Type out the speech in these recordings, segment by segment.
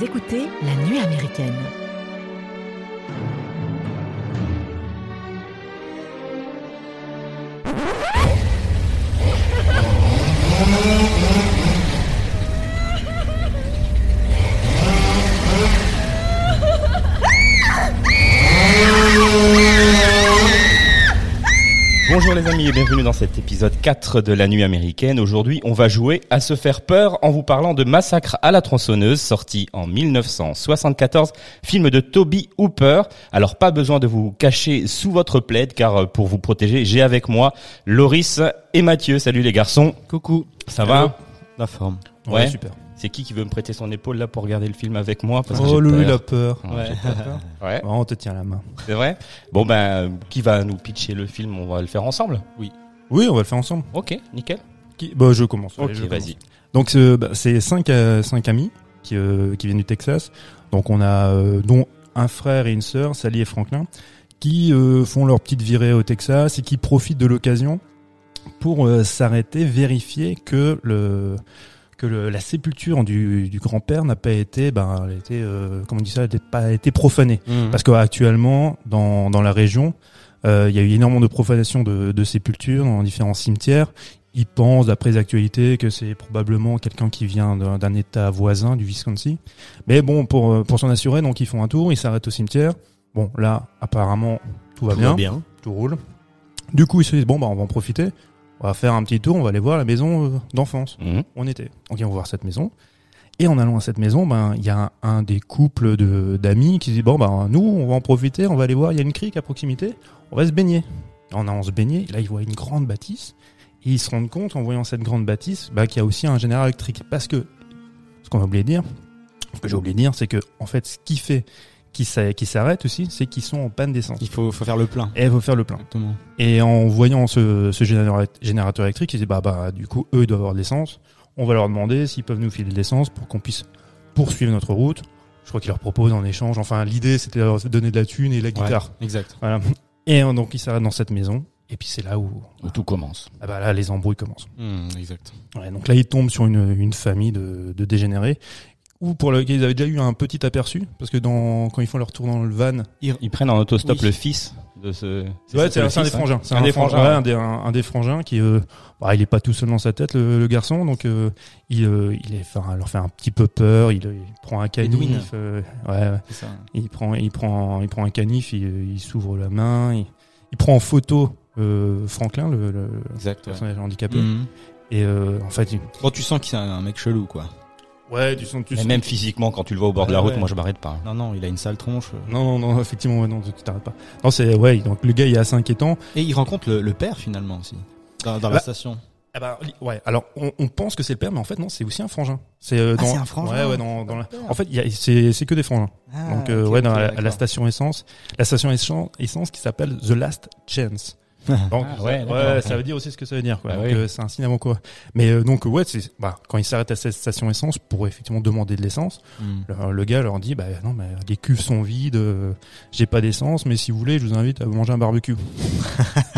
Écoutez La Nuit américaine. Et bienvenue dans cet épisode 4 de la nuit américaine. Aujourd'hui, on va jouer à se faire peur en vous parlant de Massacre à la tronçonneuse, sorti en 1974, film de Toby Hooper. Alors pas besoin de vous cacher sous votre plaid car euh, pour vous protéger, j'ai avec moi Loris et Mathieu. Salut les garçons. Coucou. Ça va La forme. Ouais. super. C'est qui qui veut me prêter son épaule là pour regarder le film avec moi? Parce que Oh, Louis, peur. il a peur. Ouais, peur. Ouais, on te tient la main. c'est vrai? Bon ben, qui va nous pitcher le film? On va le faire ensemble? Oui, on va le faire ensemble. Ok, nickel. Qui... Bah, je commence. Ok, vas-y. Donc, c'est bah, c'est cinq, euh, cinq amis qui, euh, qui viennent du Texas. Donc, on a euh, dont un frère et une sœur, Sally et Franklin, qui euh, font leur petite virée au Texas et qui profitent de l'occasion pour euh, s'arrêter, vérifier que le que le, la sépulture du, du grand-père n'a pas été, ben, elle a été, euh, comment on dit ça, elle n'a pas été profanée. Mhm. Parce qu'actuellement, dans, dans la région, euh, il y a eu énormément de profanation de, de sépultures dans différents cimetières. Ils pensent, d'après les actualités, que c'est probablement quelqu'un qui vient d'un état voisin du Wisconsin. Mais bon, pour, euh, pour s'en assurer, donc ils font un tour, ils s'arrêtent au cimetière. Bon, là, apparemment, tout va bien, tout roule. Du coup, ils se disent, bon, bah, on va en profiter. On va faire un petit tour, on va aller voir la maison euh, d'enfance Mhm. on était. Donc ils vont voir cette maison. Et en allant à cette maison, ben il y a un, un des couples de d'amis qui dit bon ben nous on va en profiter, on va aller voir, il y a une crique à proximité, on va se baigner. En allant se baigner, là ils voient une grande bâtisse et ils se rendent compte en voyant cette grande bâtisse, bah, qu'il y a aussi un général électrique parce que ce qu'on a oublié de dire, ce que j'ai oublié de dire, c'est que en fait ce qui fait qu'ils s'arrêtent aussi, c'est qu'ils sont en panne d'essence. Il faut, faut faire le plein. Et il faut faire le plein. Exactement. Et en voyant ce, ce générateur, électrique, ils disent bah bah du coup eux ils doivent avoir de l'essence. On va leur demander s'ils peuvent nous filer de l'essence pour qu'on puisse poursuivre notre route. Je crois qu'ils leur proposent en échange. Enfin l'idée c'était de leur donner de la thune et la guitare. Exact. Voilà. Et donc ils s'arrêtent dans cette maison. Et puis c'est là où Où tout commence. ah bah là les embrouilles commencent. Hmm, exact. Ouais, donc là ils tombent sur une, une famille de, de dégénérés. Ou pour lequel ils avaient déjà eu un petit aperçu parce que dans quand ils font leur tour dans le van, Ils prennent en autostop Oui. le fils de ce. Ouais, c'est c'est un des hein. frangins. C'est Un des frangins, ouais, un des, un, un des frangins qui, euh, bah, il est pas tout seul dans sa tête, le, le garçon, donc euh, il, euh, il est, enfin, leur fait un petit peu peur. Il, il prend un Edwin. canif, euh, ouais, ouais. C'est ça. il prend, il prend, il prend un canif, il, il s'ouvre la main, il, il prend en photo euh, Franklin, le, le Exact. ouais. personnage handicapé, Hmm. et euh, en fait, il- Bon, tu sens qu'il est un mec chelou, quoi. Ouais, tu sens, tu Mais sens- même physiquement, quand tu le vois au bord de la route, ouais. moi je m'arrête pas. Non, non, il a une sale tronche. non, non, non, effectivement, ouais, non, tu t'arrêtes pas. Non, c'est, ouais, donc le gars, il est assez inquiétant. Et il rencontre le, le père, finalement, aussi. Dans, dans la Bah, station. Ah bah, ouais. Alors, on, on pense que c'est le père, mais en fait, non, c'est aussi un frangin. C'est euh, Ah, dans- c'est un frangin Ouais, ouais, dans, dans la-. En fait, il y a- c'est c'est que des frangins. Ah, Donc, euh, ouais, dans la, à d'accord. la station essence, la station essence, essence qui s'appelle The Last Chance. Donc, Ah, ouais, ouais, ça veut dire aussi ce que ça veut dire. Quoi. Oui. euh, c'est un signe avant quoi. Mais euh, donc, ouais, c'est bah, quand ils s'arrêtent à cette station essence pour effectivement demander de l'essence, Hmm. le, le gars leur dit, bah non, mais les cuves sont vides, euh, j'ai pas d'essence, mais si vous voulez, je vous invite à manger un barbecue.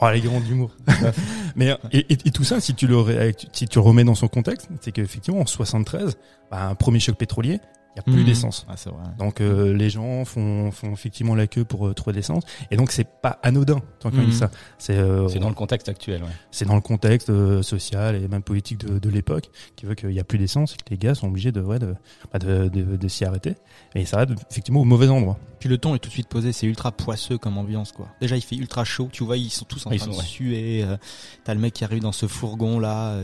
oh, les grands d'humour. mais et, et- et tout ça, si tu le ré- si tu le remets dans son contexte, c'est qu'effectivement en 73, bah, un premier choc pétrolier, il y a plus Hmm. d'essence. Ah, c'est vrai. Donc euh, les gens font, font effectivement la queue pour euh, trouver de l'essence, et donc c'est pas anodin tant qu'on Mhm. dit ça. C'est euh, C'est dans le contexte actuel, ouais. c'est dans le contexte euh, social et même politique de, de l'époque qui veut qu'il y a plus d'essence et que les gars sont obligés de ouais, de, bah, de, de, de s'y arrêter. Et ils s'arrêtent effectivement au mauvais endroit. Puis le ton est tout de suite posé, c'est ultra poisseux comme ambiance quoi. Déjà il fait ultra chaud, tu vois ils sont tous en Ils train sont, de ouais. suer. euh, T'as le mec qui arrive dans ce fourgon là,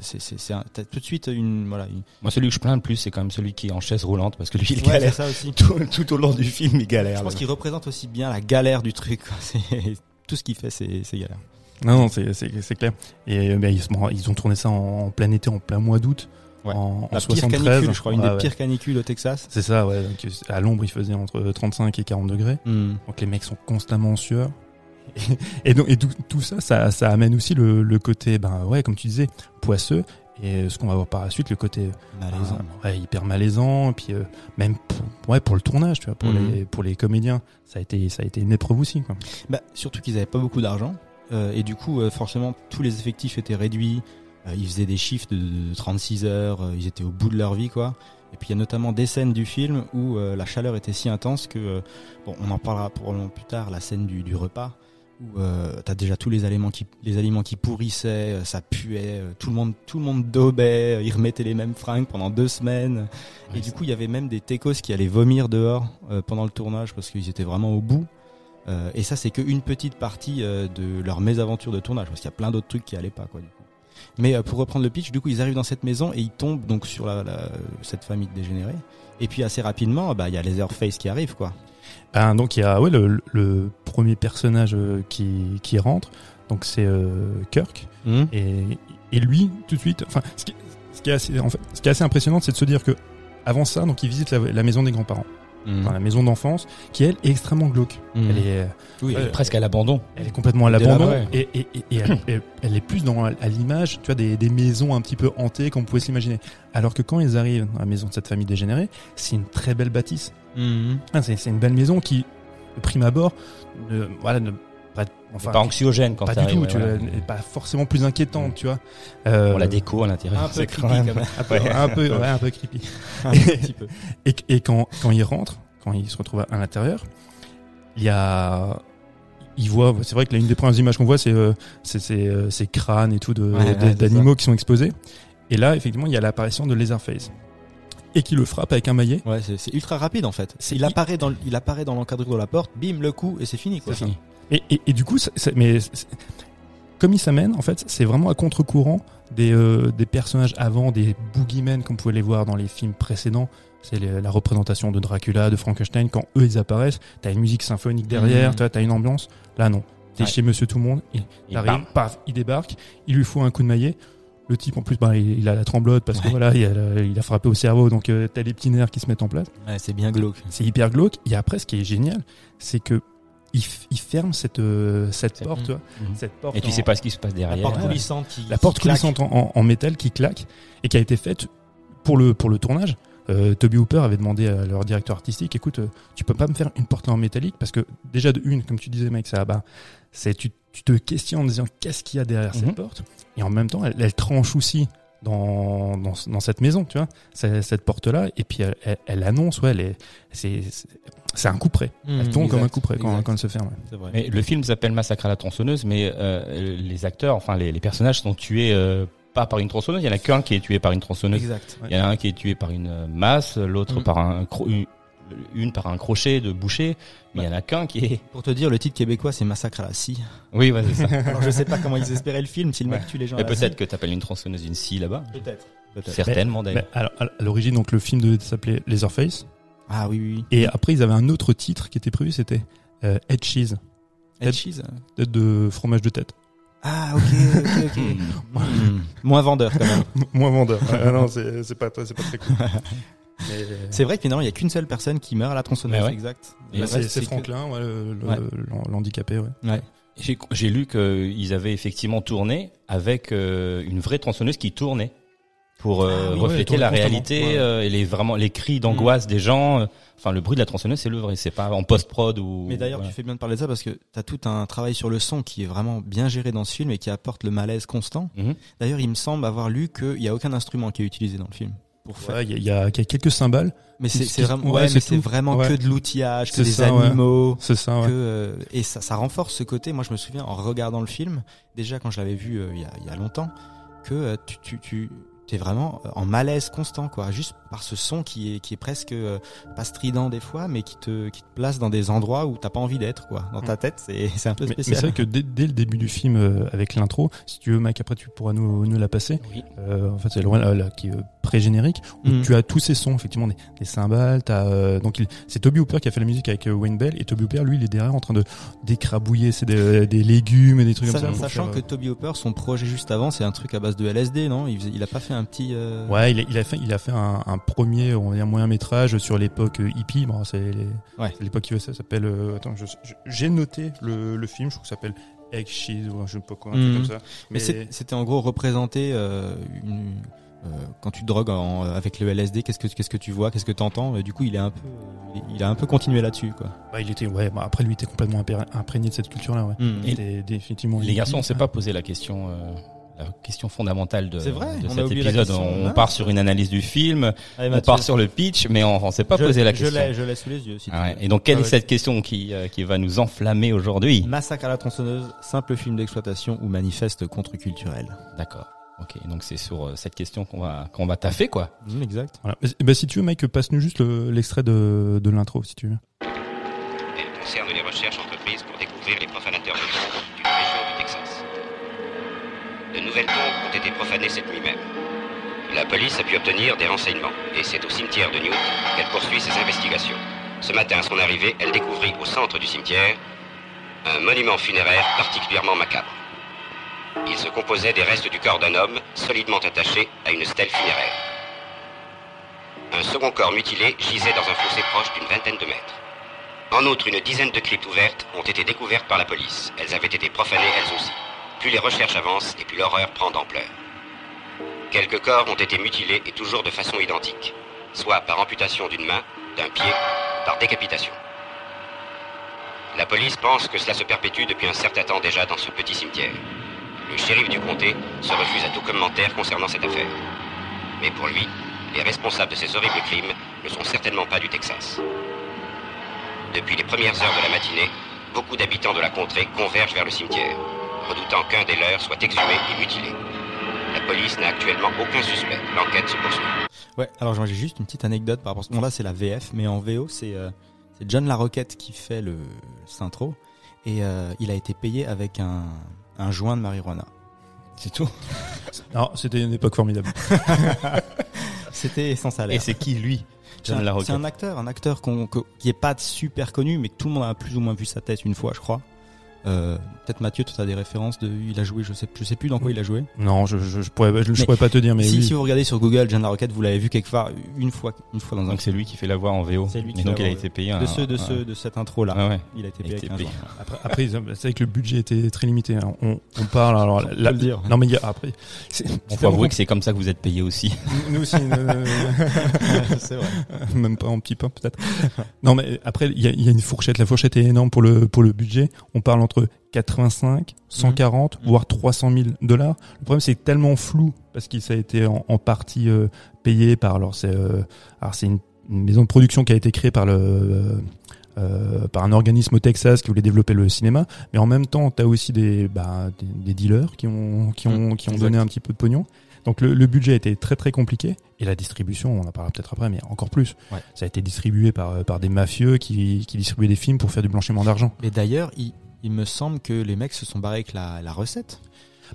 c'est c'est c'est un- t'as tout de suite une voilà. Une... Moi, celui que je plains le plus, c'est quand même celui qui est en chaise roulante, parce que lui, il Ouais, galère. ça aussi. Tout, tout au long du film, il galère. Je pense qu'il représente aussi bien la galère du truc. tout ce qu'il fait, c'est galère. Non, non, c'est, clair. Et euh, ben, ils, ont tourné ça en, en plein été, en plein mois d'août, Ouais. en, en La pire 73. canicule, je crois, une des ouais. pires canicules au Texas. C'est ça, ouais. Donc, à l'ombre, il faisait entre 35 et 40 degrés. Hmm. Donc les mecs sont constamment en sueur. Et, et donc et tout, tout ça, ça, ça amène aussi le, le côté, ben ouais, comme tu disais, poisseux. Et ce qu'on va voir par la suite, le côté Malaisant. Ah, ouais, hyper malaisant. Et puis euh, même pour, ouais, pour le tournage, tu vois, pour Mhm. les pour les comédiens, ça a été ça a été une épreuve aussi. Quoi. Bah, surtout qu'ils avaient pas beaucoup d'argent. Euh, et du coup, euh, forcément, tous les effectifs étaient réduits. Euh, ils faisaient des chiffres de, de 36 heures. euh, ils étaient au bout de leur vie, quoi. Et puis il y a notamment des scènes du film où euh, la chaleur était si intense que, euh, bon, on en parlera probablement plus tard, la scène du, du repas où euh, t'as déjà tous les aliments qui les aliments qui pourrissaient, euh, ça puait, euh, tout le monde tout le monde daubait, ils remettaient les mêmes fringues pendant deux semaines. et du coup, il y avait même des techos qui allaient vomir dehors euh, pendant le tournage parce qu'ils étaient vraiment au bout. Euh, et ça, c'est qu'une petite partie de leur mésaventure de tournage parce qu'il y a plein d'autres trucs qui allaient pas quoi. Du coup. Mais pour reprendre le pitch, du coup, ils arrivent dans cette maison et ils tombent donc sur la, la- cette famille de dégénérés. Et puis assez rapidement, bah il y a Leatherface qui arrive quoi. Ben, donc il y a ouais, le, le premier personnage euh, qui, qui rentre, donc c'est euh, Kirk, et, et lui tout de suite, enfin ce qui, ce qui est assez, en fait, ce qui est assez impressionnant, c'est de se dire que avant ça, donc il visite la, la maison des grands-parents, enfin, la maison d'enfance, qui elle est extrêmement glauque. Mhm. Elle est, Oui, Euh, presque à l'abandon. elle est complètement à l'abandon et, et, et, et elle, est plus dans à l'image, tu vois, des, des maisons un petit peu hantées comme on pouvait s'imaginer. Alors que quand ils arrivent dans la maison de cette famille dégénérée, c'est une très belle bâtisse. Mhm. Ah, c'est c'est une belle maison qui, de prime abord, ne, voilà, ne, pas, enfin, pas anxiogène quand pas du t'arrives, tout, ouais, tu pas forcément plus inquiétante, tu vois. Euh, On la déco à l'intérieur. Un peu c'est creepy quand même- quand même. un peu, un peu, ouais, un peu creepy. Un petit peu. Et, et quand, quand il rentre, quand il se retrouve à l'intérieur, il y a, il voit, c'est vrai que l'une des premières images qu'on voit, c'est, euh, c'est, c'est, euh, ces crânes et tout de, Ouais, ouais, de- c'est d'animaux qui sont exposés. Et là, effectivement, il y a l'apparition de Leatherface. Et qui le frappe avec un maillet. Ouais, c'est ultra rapide en fait. Il apparaît dans il apparaît dans l'encadrure de la porte, bim le coup et c'est fini quoi. C'est ça. Et, et, et du coup, mais comme il s'amène, en fait, c'est vraiment à contre-courant des, euh, des personnages avant, des boogeymen comme vous pouvez les voir dans les films précédents. C'est la représentation de Dracula, de Frankenstein. Quand eux ils apparaissent, t'as une musique symphonique derrière, Mhm. t'as une ambiance. Là non, t'es Ouais. chez Monsieur Tout le Monde, il, arrive, paf, il débarque, il lui faut un coup de maillet. Le type en plus, bah, il, il a la tremblote parce que voilà, il a, il a frappé au cerveau, donc euh, t'as les petits nerfs qui se mettent en place Ouais, c'est bien glauque. c'est hyper glauque. Et après, ce qui est génial, c'est que il, f- il ferme cette euh, cette C'est- porte, tu vois, cette porte. Et tu en- sais pas ce qui se passe La derrière. porte ouais. coulissante qui la porte qui claque. coulissante en, en- en métal qui claque et qui a été faite pour le pour le tournage. Euh, Toby Hooper avait demandé à leur directeur artistique, écoute, euh, tu peux pas me faire une porte en métallique parce que déjà de une, comme tu disais, mec, ça, bah, c'est tu, tu te questionnes en disant qu'est-ce qu'il y a derrière cette porte? Et en même temps, elle, elle tranche aussi dans, dans dans cette maison, tu vois, cette, cette porte-là et puis elle, elle, elle annonce, ouais, elle est, c'est c'est- c'est un coup près. Elle Mhm, tombe comme un coup près quand, quand elle se ferme. C'est vrai. Mais le film s'appelle Massacre à la tronçonneuse, mais euh, les acteurs, enfin les, les personnages sont tués euh, pas par une tronçonneuse. Il y en a qu'un qui est tué par une tronçonneuse. Exact. Il y en a un qui est tué par une euh, masse, l'autre Mm. par un une, une par un crochet de boucher, mais il y en a qu'un qui est. Pour te dire, le titre québécois c'est Massacre à la scie. Oui, ouais, c'est ça. Alors je sais pas comment ils espéraient le film, si le mec tue les gens. Mais peut-être que t'appelles une tronçonneuse une scie là-bas. Peut-être. Certainement d'ailleurs. alors, à l'origine, donc le film devait s'appeler Leatherface. Ah oui, oui. oui. Et après, ils avaient un autre titre qui était prévu, c'était euh, Head Cheese, Head cheese. tête de fromage de tête. Ah ok, ok, ok. Hmm. Moins vendeur quand même. Moins vendeur. Ah non, c'est c'est pas, c'est pas très cool. C'est vrai que finalement il y a qu'une seule personne qui meurt à la tronçonneuse. Ouais. Exact. Et Le c'est que- Franklin, ouais, le- le- Ouais. l'han- l'handicapé, ouais. Ouais. J'ai lu qu'ils avaient effectivement tourné avec euh, une vraie tronçonneuse qui tournait pour euh, Ah oui, refléter ouais, la réalité ouais. euh, et les vraiment les cris d'angoisse des gens. euh, Enfin, le bruit de la tronçonneuse, c'est le vrai. C'est pas en post prod ou. Mais d'ailleurs, tu fais bien de parler de ça parce que tu as tout un travail sur le son qui est vraiment bien géré dans ce film et qui apporte le malaise constant. Mhm. D'ailleurs, il me semble avoir lu qu'il n'y a aucun instrument qui est utilisé dans le film. Pour faire. Ouais, Il y, y, a il y a quelques cymbales. Mais c'est vraiment, ouais, mais c'est vraiment Ouais. que de l'outillage, que des ça, animaux. C'est ça. Que, euh, et ça, ça renforce ce côté. Moi, je me souviens en regardant le film, déjà quand je l'avais vu euh, il y, a, il y a longtemps, que euh, tu, tu, tu vraiment euh, en malaise constant, quoi, juste par ce son qui est, qui est presque euh, pas strident des fois, mais qui te, qui te place dans des endroits où t'as pas envie d'être, quoi. Dans ta tête, c'est c'est un peu Mais, mais spécial. c'est vrai que dès, dès le début du film, euh, avec l'intro, si tu veux, Mike, après tu pourras nous, nous la passer. Oui. Euh, en fait, c'est loin là, là, qui est euh, pré-générique où Mhm. tu as tous ces sons, effectivement, des, des cymbales. T'as euh, donc il- c'est Toby Hooper qui a fait la musique avec euh, Wayne Bell et Toby Hooper, lui, il est derrière en train de d'écrabouiller c'est des, des légumes et des trucs Sa- comme ça. sachant faire, que Toby Hopper, son projet juste avant, c'est un truc à base de LSD, non? Il, il a pas fait un petit. euh, Ouais, il a, il a fait, il a fait un, un premier, on va dire moyen métrage sur l'époque euh, hippie. Bon, c'est Ouais. l'époque qui ça s'appelle. euh, attends, j'ai noté le, le film. Je crois que ça s'appelle Egg Cheese ou je ne sais pas quoi, un truc Mhm. comme ça. Mais c'est- c'était en gros représenter euh, une, euh, quand tu te drogues en- avec le LSD, qu'est-ce que qu'est-ce que tu vois, qu'est-ce que tu entends. Du coup, il est un peu, il- il a un peu continué là-dessus, quoi. Bah, il était, ouais. Bah, après, lui était complètement imprégné de cette culture-là. Ouais. Mm. Il était définitivement. Les garçons, on s'est ouais. pas posé la question. euh, question fondamentale de, vrai, cet épisode. On part sur une analyse du film, Allez, on part sur le pitch, mais on, on s'est pas je, posé la je question. je l'ai sous les yeux. Si Ah ouais. Et donc, quelle Ah est cette question qui, euh, qui va nous enflammer aujourd'hui Massacre à la tronçonneuse, simple film d'exploitation ou manifeste contre-culturel. D'accord. Ok, donc c'est sur euh, cette question qu'on va qu'on va taffer quoi. Mmh, exact. Voilà. Eh ben, si tu veux, Mike, passe-nous juste le- l'extrait de, de l'intro, si tu veux. Elle concerne les recherches entreprises pour découvrir les profanateurs de tombes d'une région du Texas. De nouvelles tombes ont été profanées cette nuit même. La police a pu obtenir des renseignements et c'est au cimetière de Newt qu'elle poursuit ses investigations. Ce matin, à son arrivée, elle découvrit au centre du cimetière un monument funéraire particulièrement macabre. Il se composait des restes du corps d'un homme solidement attaché à une stèle funéraire. Un second corps mutilé gisait dans un fossé proche d'une vingtaine de mètres. En outre, une dizaine de cryptes ouvertes ont été découvertes par la police. Elles avaient été profanées elles aussi. Plus les recherches avancent et plus l'horreur prend d'ampleur. Quelques corps ont été mutilés et toujours de façon identique, soit par amputation d'une main, d'un pied, par décapitation. La police pense que cela se perpétue depuis un certain temps déjà dans ce petit cimetière. Le shérif du comté se refuse à tout commentaire concernant cette affaire. Mais pour lui, les responsables de ces horribles crimes ne sont certainement pas du Texas. Depuis les premières heures de la matinée, beaucoup d'habitants de la contrée convergent vers le cimetière, redoutant qu'un des leurs soit exhumé et mutilé. La police n'a actuellement aucun suspect. L'enquête se poursuit. Ouais, alors j'ai juste une petite anecdote par rapport à ce... Bon là c'est la VF, mais en VO c'est euh, c'est John Larroquette qui fait le l'intro et euh, il a été payé avec un, un joint de marijuana. C'est tout. Non, c'était une époque formidable. C'était sans Et salaire. c'est qui lui C'est John un, Larroquette c'est un acteur, un acteur qui est pas super connu, mais que tout le monde a plus ou moins vu sa tête une fois, je crois. Euh, Peut-être Mathieu, tu as des références de, il a joué, je sais, je sais plus dans quoi il a joué. Non, je, je, je pourrais, je, je Mais pourrais pas te dire, mais si, oui. si vous regardez sur Google, John Larroquette, vous l'avez vu quelque part une fois, une fois dans un Donc c'est lui qui fait la voix en VO. C'est lui qui Et donc la il a été payé. de ceux, de ceux, de cette intro là. Ah ouais. Il a été a payé été. Après, après, c'est vrai que le budget était très limité. hein. On, on parle alors On peut la- dire. Non mais il y a- après, c'est- On peut avouer que c'est comme ça que vous êtes payé aussi. Nous aussi, euh, c'est vrai. même pas en petit pain peut-être. Non mais après il y a, il y a une fourchette, la fourchette est énorme pour le pour le budget. On parle entre 85, 140, Mhm. voire 300 000 dollars. Le problème c'est tellement flou parce qu'il ça a été en, en partie euh, payé par alors c'est euh, alors c'est une, une maison de production qui a été créée par le euh, par un organisme au Texas qui voulait développer le cinéma, mais en même temps, tu as aussi des, bah, des, des dealers qui ont qui ont qui ont donné un petit peu de pognon. Donc le, le budget a été très très compliqué et la distribution, on en parlera peut-être après, mais encore plus. Ouais. Ça a été distribué par par des mafieux qui qui distribuaient des films pour faire du blanchiment d'argent. Mais d'ailleurs, il, il me semble que les mecs se sont barrés avec la, la recette.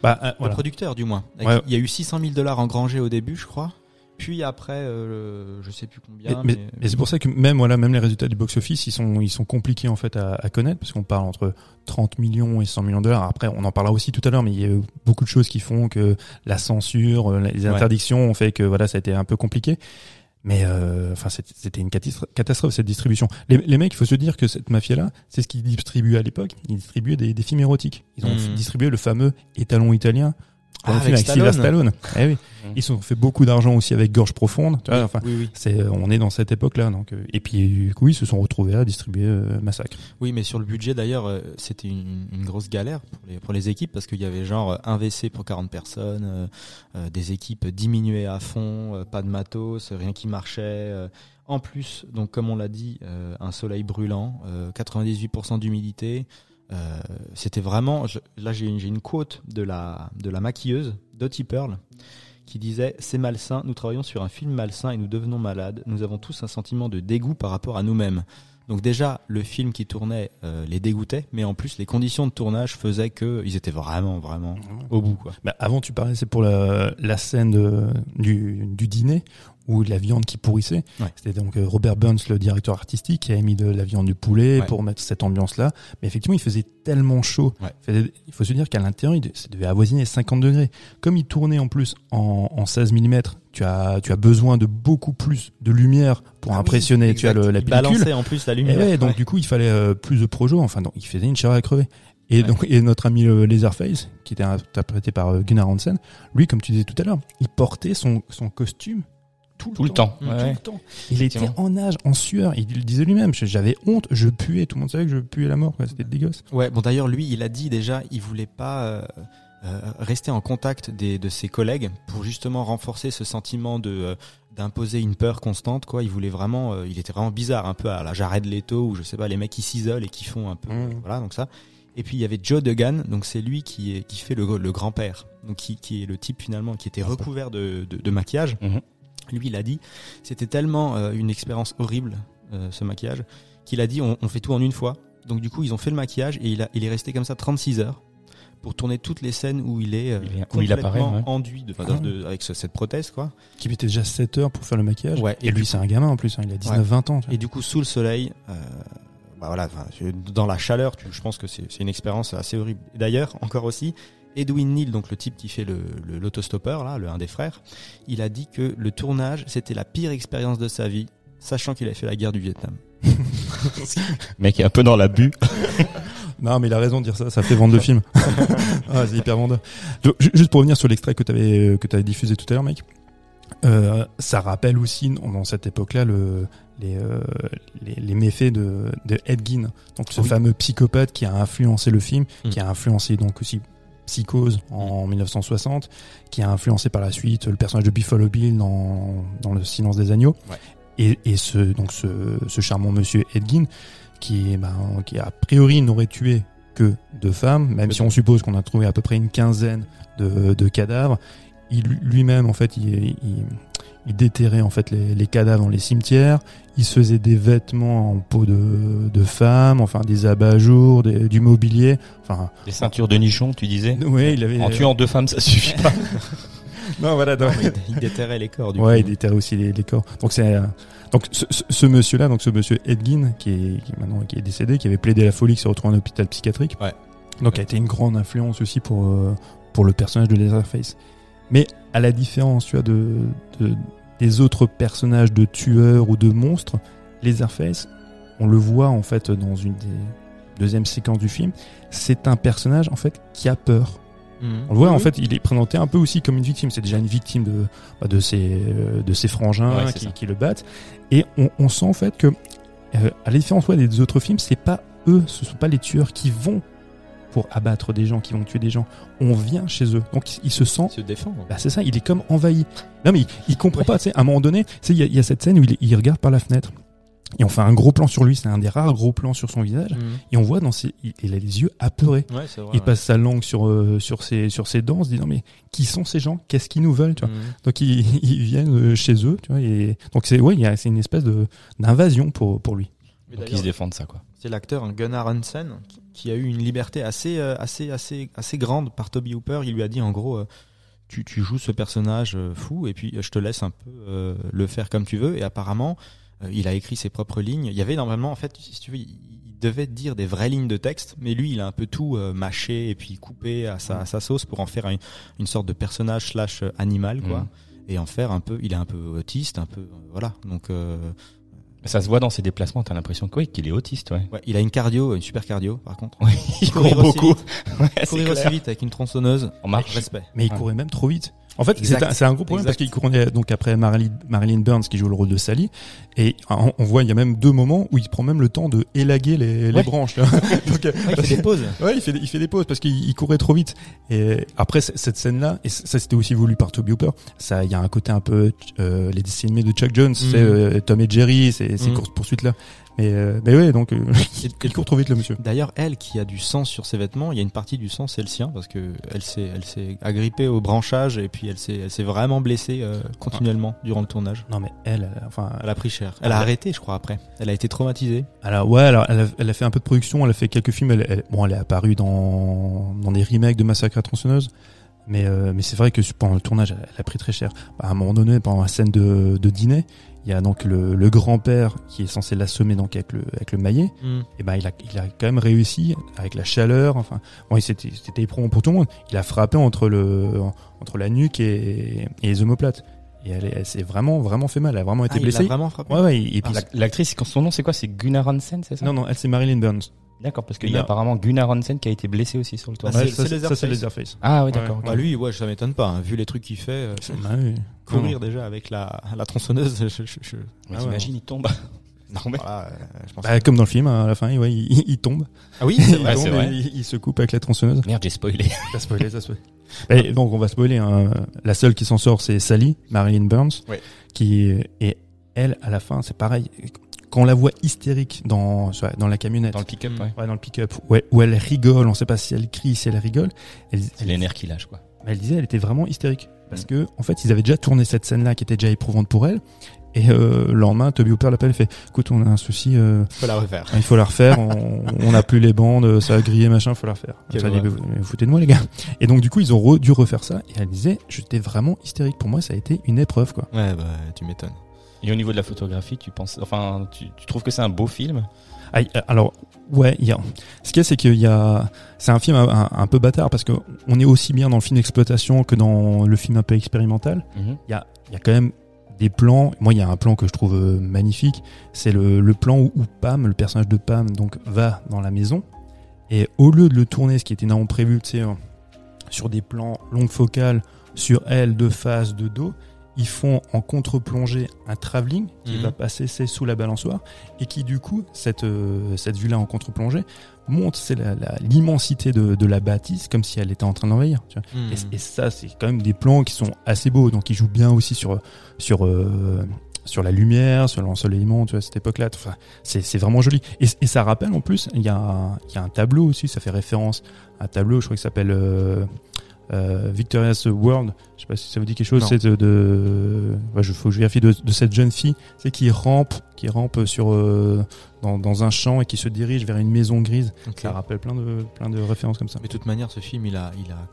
Bah euh, Le voilà. producteur, du moins. Avec- Ouais. Il y a eu 600 000 dollars engrangés au début, je crois. Puis après, euh, je sais plus combien. mais- mais- mais c'est pour ça que même voilà même les résultats du box office ils sont ils sont compliqués en fait à, à connaître parce qu'on parle entre 30 millions et 100 millions de dollars après on en parlera aussi tout à l'heure mais il y a eu beaucoup de choses qui font que la censure euh, les Ouais. interdictions ont fait que voilà ça a été un peu compliqué mais euh, enfin c'était- une catastrophe cette distribution. Les, les mecs il faut se dire que cette mafia là c'est ce qu'ils distribuaient à l'époque. Ils distribuaient des, des films érotiques. Ils ont Mhm. distribué le fameux étalon italien Ah, avec avec Stallone. Stallone eh oui Mhm. ils se sont fait beaucoup d'argent aussi avec Gorge Profonde tu vois, oui, enfin oui, oui. c'est, euh, on est dans cette époque-là, donc. euh, Et puis, du coup, ils se sont retrouvés à distribuer euh, Massacre. Oui, mais sur le budget d'ailleurs, euh, c'était une, une grosse galère pour les, pour les équipes parce qu'il y avait genre un WC pour 40 personnes, euh, des équipes diminuées à fond, pas de matos, rien qui marchait. En plus, donc comme on l'a dit, un soleil brûlant, euh, 98% d'humidité. Euh, c'était vraiment. je- là, j'ai une, quote de la de la maquilleuse Dottie Pearl qui disait c'est malsain. Nous travaillons sur un film malsain et nous devenons malades. Nous avons tous un sentiment de dégoût par rapport à nous-mêmes. Donc déjà, le film qui tournait euh, les dégoûtait, mais en plus, les conditions de tournage faisaient que ils étaient vraiment, vraiment au bout, quoi. Bah, avant, tu parlais, c'est pour la, la scène de- du, du dîner où la viande qui pourrissait. Ouais. C'était donc euh, Robert Burns, le directeur artistique, qui avait mis de la viande du poulet Ouais. pour mettre cette ambiance-là. Mais effectivement, il faisait tellement chaud. Ouais. Il faut se dire qu'à l'intérieur, il de- ça devait avoisiner les 50 degrés. Comme il tournait en plus en, en 16 mm, tu as, tu as besoin de beaucoup plus de lumière pour Ah oui, impressionner tu as le, la Il pellicule. balançait en plus la Et lumière. ouais, donc du coup, il fallait euh, plus de projo. Enfin, donc, il faisait une chair à crever. Et donc, et notre ami le Laserface, qui était interprété par euh, Gunnar Hansen, lui, comme tu disais tout à l'heure, il portait son, son costume tout, Tout le temps. Tout Ouais. le temps. Il était en nage, en sueur. Il le disait lui-même. J'avais honte, je puais. Tout le monde savait que je puais la mort. C'était dégueulasse. Ouais, bon d'ailleurs lui, il a dit déjà, il voulait pas euh, euh, rester en contact des, de ses collègues pour justement renforcer ce sentiment de euh, d'imposer une peur constante. Quoi, il voulait vraiment, euh, il était vraiment bizarre, un peu à la Jared Leto ou je sais pas, les mecs qui s'isolent et qui font un peu, Mmh. voilà, donc ça. Et puis il y avait Joe Duggan, donc c'est lui qui est qui fait le, le grand-père, donc qui, qui est le type finalement qui était recouvert de, de, de maquillage. Mhm. Lui, il a dit, c'était tellement euh, une expérience horrible euh, ce maquillage qu'il a dit, on, on fait tout en une fois. Donc du coup, ils ont fait le maquillage et il, a, il est resté comme ça 36 heures pour tourner toutes les scènes où il est euh, Il est- où il apparaît, complètement ouais. enduit de, de- avec ce- cette prothèse quoi. Qui mettait déjà 7 heures pour faire le maquillage. Ouais, Et, et lui, c'est un gamin en plus, hein, il a 19-20 ans. Et du coup, sous le soleil, euh, bah voilà, dans la chaleur, tu- je pense que c'est une expérience assez horrible. D'ailleurs, encore aussi, Edwin Neal, donc le type qui fait le le- l'autostoppeur, là, le un des frères, il a dit que le tournage, c'était la pire expérience de sa vie, sachant qu'il avait fait la guerre du Vietnam. Mec est un peu dans la bu. Non, mais il a raison de dire ça, ça fait vendre le film. ah, c'est hyper vendeur. Juste pour revenir sur l'extrait que tu avais, que avais diffusé tout à l'heure, mec, euh, ça rappelle aussi, dans cette époque-là, le, les, euh, les, les méfaits de, de Ed Gein. Donc, ce Oui. fameux psychopathe qui a influencé le film, Mm. qui a influencé donc aussi Psychose en 1960, qui a influencé par la suite le personnage de Buffalo Bill dans, dans Le Silence des Agneaux. Ouais. Et, et ce, donc ce, ce charmant monsieur Ed Gein, qui, ben, qui a priori n'aurait tué que deux femmes, même si on suppose qu'on a trouvé à peu près une quinzaine de, de cadavres. Il lui-même, en fait, il, il, il déterrait en fait les, les cadavres dans les cimetières. Il se faisait des vêtements en peau de, de femmes, enfin des abat-jours, des- du mobilier. Enfin, Des ceintures de nichon, tu disais? ouais, il avait. En tuant deux femmes, ça suffit pas. Non, voilà. donc- Il, il déterrait les corps du ouais, il coup. déterrait aussi les, les corps. Donc c'est euh, donc ce, ce- ce monsieur-là, donc ce monsieur Edgin, qui est qui est maintenant qui est décédé, qui avait plaidé la folie, qui s'est retrouvé en hôpital psychiatrique. Ouais. Donc a été une grande influence aussi pour euh, pour le personnage de Leatherface. Mais à la différence, tu vois, de, de des autres personnages de tueurs ou de monstres, Leatherface, on le voit en fait dans une des deuxièmes séquences du film, c'est un personnage en fait qui a peur. Mhm. On le voit, en fait, il est présenté un peu aussi comme une victime. C'est déjà une victime de, bah, de, ses, euh, de ses frangins Ouais, qui, qui le battent. Et on, on sent en fait que, euh, à la différence ouais, des autres films, c'est pas eux, ce sont pas les tueurs qui vont pour abattre des gens, qui vont tuer des gens. On vient chez eux. Donc il, il se sent Il se défend. bah c'est ça, il est comme envahi. Non mais il, il comprend Ouais. pas, tu sais, à un moment donné, il y, a- il y a cette scène où il, il regarde par la fenêtre. Et on fait un gros plan sur lui, c'est un des rares gros plans sur son visage. Mhm. Et on voit dans ses, il, il a les yeux apeurés. Ouais, c'est vrai. Il ouais. passe sa langue sur euh, sur ses sur ses dents, en se disant mais qui sont ces gens? Qu'est-ce qu'ils nous veulent tu vois? Mhm. Donc ils, ils viennent euh, chez eux, tu vois. Et donc c'est ouais, il c'est une espèce de d'invasion pour pour lui. Mais Donc ils d'ailleurs, se défendent ça, quoi. C'est l'acteur hein, Gunnar Hansen qui- qui a eu une liberté assez euh, assez assez assez grande par Toby Hooper. Il lui a dit en gros, euh, tu tu joues ce personnage euh, fou et puis je te laisse un peu le faire comme tu veux. Et apparemment, il a écrit ses propres lignes. Il y avait normalement en fait, si tu veux, il, devait dire des vraies lignes de texte, mais lui, il a un peu tout mâché et puis coupé à sa, à sa sauce pour en faire une, une sorte de personnage slash animal quoi. Mhm. Et en faire un peu, il est un peu autiste, un peu voilà. Donc euh, Ça se voit dans ses déplacements, t'as l'impression que oui, qu'il est autiste, ouais. ouais, il a une cardio, une super cardio par contre. Il Courir court aussi beaucoup. Ouais, c'est courir aussi vite avec une tronçonneuse. En marche. Respect. Mais il Ouais. courait même trop vite. En fait, c'est un, gros problème Exact. parce qu'il courait donc après Marilyn, Marilyn Burns qui joue le rôle de Sally et on, on voit il y a même deux moments où il prend même le temps de élaguer les, branches. donc, euh, il fait des pauses. Ouais, il fait, il fait des pauses parce qu'il il courait trop vite. Et après cette scène-là, et ça c'était aussi voulu par Toby Hooper, ça, il y a un côté un peu euh, les dessins animés de Chuck Jones, c'est euh, Tom et Jerry, ces, ces Mhm. courses poursuites là. Mais, euh, mais ouais, donc euh, il court trop vite le monsieur. D'ailleurs, elle qui a du sang sur ses vêtements, il y a une partie du sang, c'est le sien parce que elle s'est, elle s'est agrippée au branchage et puis elle s'est, elle s'est vraiment blessée euh, continuellement durant le tournage. Non mais elle, enfin, Elle a pris cher. Elle a Ah, arrêté, je crois après. Elle a été traumatisée. alors ouais, alors elle a, elle a fait un peu de production, elle a fait quelques films, elle, elle- bon, elle est apparue dans dans des remakes de Massacre à tronçonneuse. Mais, euh, mais c'est vrai que pendant le tournage, elle, elle a pris très cher. Bah, à un moment donné, pendant la scène de, de dîner, il y a donc le, le grand-père qui est censé l'assommer donc avec le, avec le maillet. et ben il a, il a quand même réussi avec la chaleur. Enfin, bon, il c'était c'était éprouvant pour tout le monde. Il a frappé entre le entre la nuque et, et les omoplates. Et elle, est- elle s'est vraiment vraiment fait mal. Elle a vraiment été Ah, il blessée. vraiment frappé. Ouais, ouais. Et puis Ah, L'ac- L'actrice, son nom c'est quoi? C'est Gunnar Hansen, c'est ça? Non non, elle c'est Marilyn Burns. D'accord, parce qu'il Il y a apparemment Gunnar Hansen qui a été blessé aussi sur le Ah, tournage. c'est- ça, c'est Leatherface. Ah oui, d'accord. Ouais. Bah lui, ouais, ça m'étonne pas. hein. Vu les trucs qu'il fait, euh, Ah oui. courir déjà avec la, la tronçonneuse, je, je, je- Ah t'imagines, il tombe. non, mais- voilà, euh, je pense. Bah, comme dans le film, à la fin, il, ouais, il, il tombe. ah oui, c'est Il, tombe vrai. il, il se coupe avec la tronçonneuse. Merde, j'ai spoilé. Ça spoilé, ça spoilé. Et donc on va spoiler. Hein. La seule qui s'en sort, c'est Sally, Marilyn Burns, Ouais. qui et elle à la fin, c'est pareil. Quand on la voit hystérique dans dans la camionnette, Dans le pick-up, Mm. ouais. ouais, dans le pick-up, ouais, où elle rigole, on sait pas si elle crie, si elle rigole. Elle, C'est elle- les nerfs qui lâchent, quoi. mais elle disait, elle était vraiment hystérique parce Mm. que en fait, ils avaient déjà tourné cette scène-là qui était déjà éprouvante pour elle. Et euh, le lendemain, Toby Hooper l'appelle et fait, écoute, on a un souci, euh, Faut la refaire. il faut la refaire, on on n'a plus les bandes, ça a grillé, machin, faut la refaire. Quelle Ça dit, vous, vous foutez de moi, les gars. Et donc, du coup, ils ont re- dû refaire ça. Et elle disait, j'étais vraiment hystérique. Pour moi, ça a été une épreuve, quoi. Ouais, bah, tu m'étonnes. Et au niveau de la photographie, tu penses, enfin, tu, tu trouves que c'est un beau film? Ah, y- alors, ouais, il y a, ce qu'il y a, c'est qu'il y a, c'est un film un, peu bâtard parce que on est aussi bien dans le film d'exploitation que dans le film un peu expérimental. Mhm. Il y a, y a quand même des plans. Moi, il y a un plan que je trouve euh, magnifique. C'est le, le plan où, où Pam, le personnage de Pam, donc va dans la maison et au lieu de le tourner, ce qui était normalement prévu, tu sais, euh, sur des plans longue focale sur elle, de face, de dos, ils font en contre-plongée un travelling qui Mhm. va passer c'est sous la balançoire et qui du coup cette euh, cette vue là en contre-plongée montre c'est l'immensité de, de la bâtisse comme si elle était en train d'envahir. Hmm. Et, et ça, c'est quand même des plans qui sont assez beaux. Donc, ils jouent bien aussi sur sur euh, sur la lumière, sur l'ensoleillement, tu vois, à cette époque-là. Enfin, c'est vraiment joli. Et, et ça rappelle en plus, il y a il y a un tableau aussi. Ça fait référence à un tableau, je crois qu'il s'appelle euh, euh, Victoria's World. Je sais pas si ça vous dit quelque chose. C'est de, de ouais, je faut que je vérifie de, de cette jeune fille, c'est qui rampe, qui rampe sur euh, dans, dans un champ et qui se dirige vers une maison grise. Ça rappelle plein de plein de références comme ça. Mais de toute manière, ce film, il a, il a,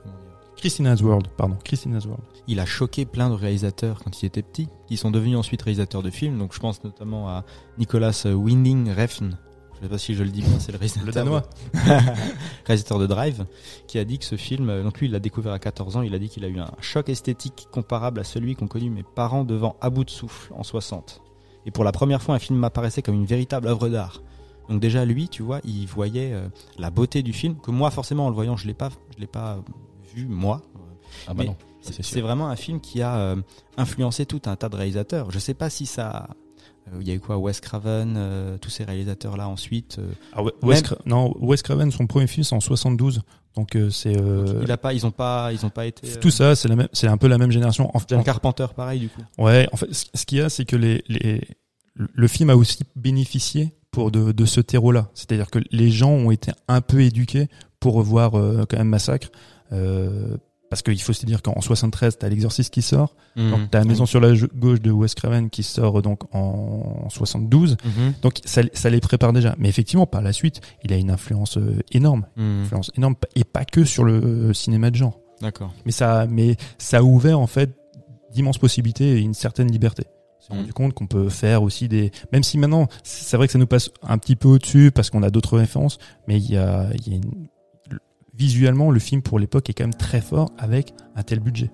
Christina's World, pardon, Christina's World. il a choqué plein de réalisateurs quand il était petit, qui sont devenus ensuite réalisateurs de films. Donc je pense notamment à Nicolas Winding Refn. Je sais pas si je le dis bien, c'est le réalisateur. Le réalisateur de Drive, qui a dit que ce film, euh, donc lui il l'a découvert à 14 ans, il a dit qu'il a eu un choc esthétique comparable à celui qu'ont connu mes parents devant À bout de souffle en 60. Et pour la première fois, un film m'apparaissait comme une véritable œuvre d'art. Donc déjà lui, tu vois, il voyait euh, la beauté du film que moi forcément en le voyant, je l'ai pas, je l'ai pas vu moi. Ah bah non, C'est vraiment un film qui a euh, influencé tout un tas de réalisateurs. Je sais pas si ça. Euh, Il y a eu quoi Wes Craven, euh, tous ces réalisateurs-là ensuite. euh, Ah Wes, Même- non, Wes Craven, son premier film, c'est en 72. Donc euh, c'est euh, il a pas, ils ont pas, ils ont pas été. tout ça, c'est la même, c'est un peu la même génération. En, John en- Carpenter, pareil du coup. ouais, en fait, ce qu'il y a, c'est que les, les, le film a aussi bénéficié pour de, de ce terreau-là. C'est-à-dire que les gens ont été un peu éduqués pour revoir euh, quand même Massacre. Parce qu'il faut se dire qu'en 73, t'as l'exorciste qui sort. Donc t'as la maison sur la gauche de Wes Craven qui sort donc en 72. Mhm. Donc ça, ça les prépare déjà. Mais effectivement, par la suite, il a une influence euh, énorme. Mhm. influence énorme et pas que sur le euh, cinéma de genre. D'accord. Mais ça, mais ça a ouvert en fait d'immenses possibilités et une certaine liberté. On s'est Mhm. rendu compte qu'on peut faire aussi des, même si maintenant c'est vrai que ça nous passe un petit peu au-dessus parce qu'on a d'autres références, mais il y a, il y a une- visuellement le film pour l'époque est quand même très fort avec un tel budget.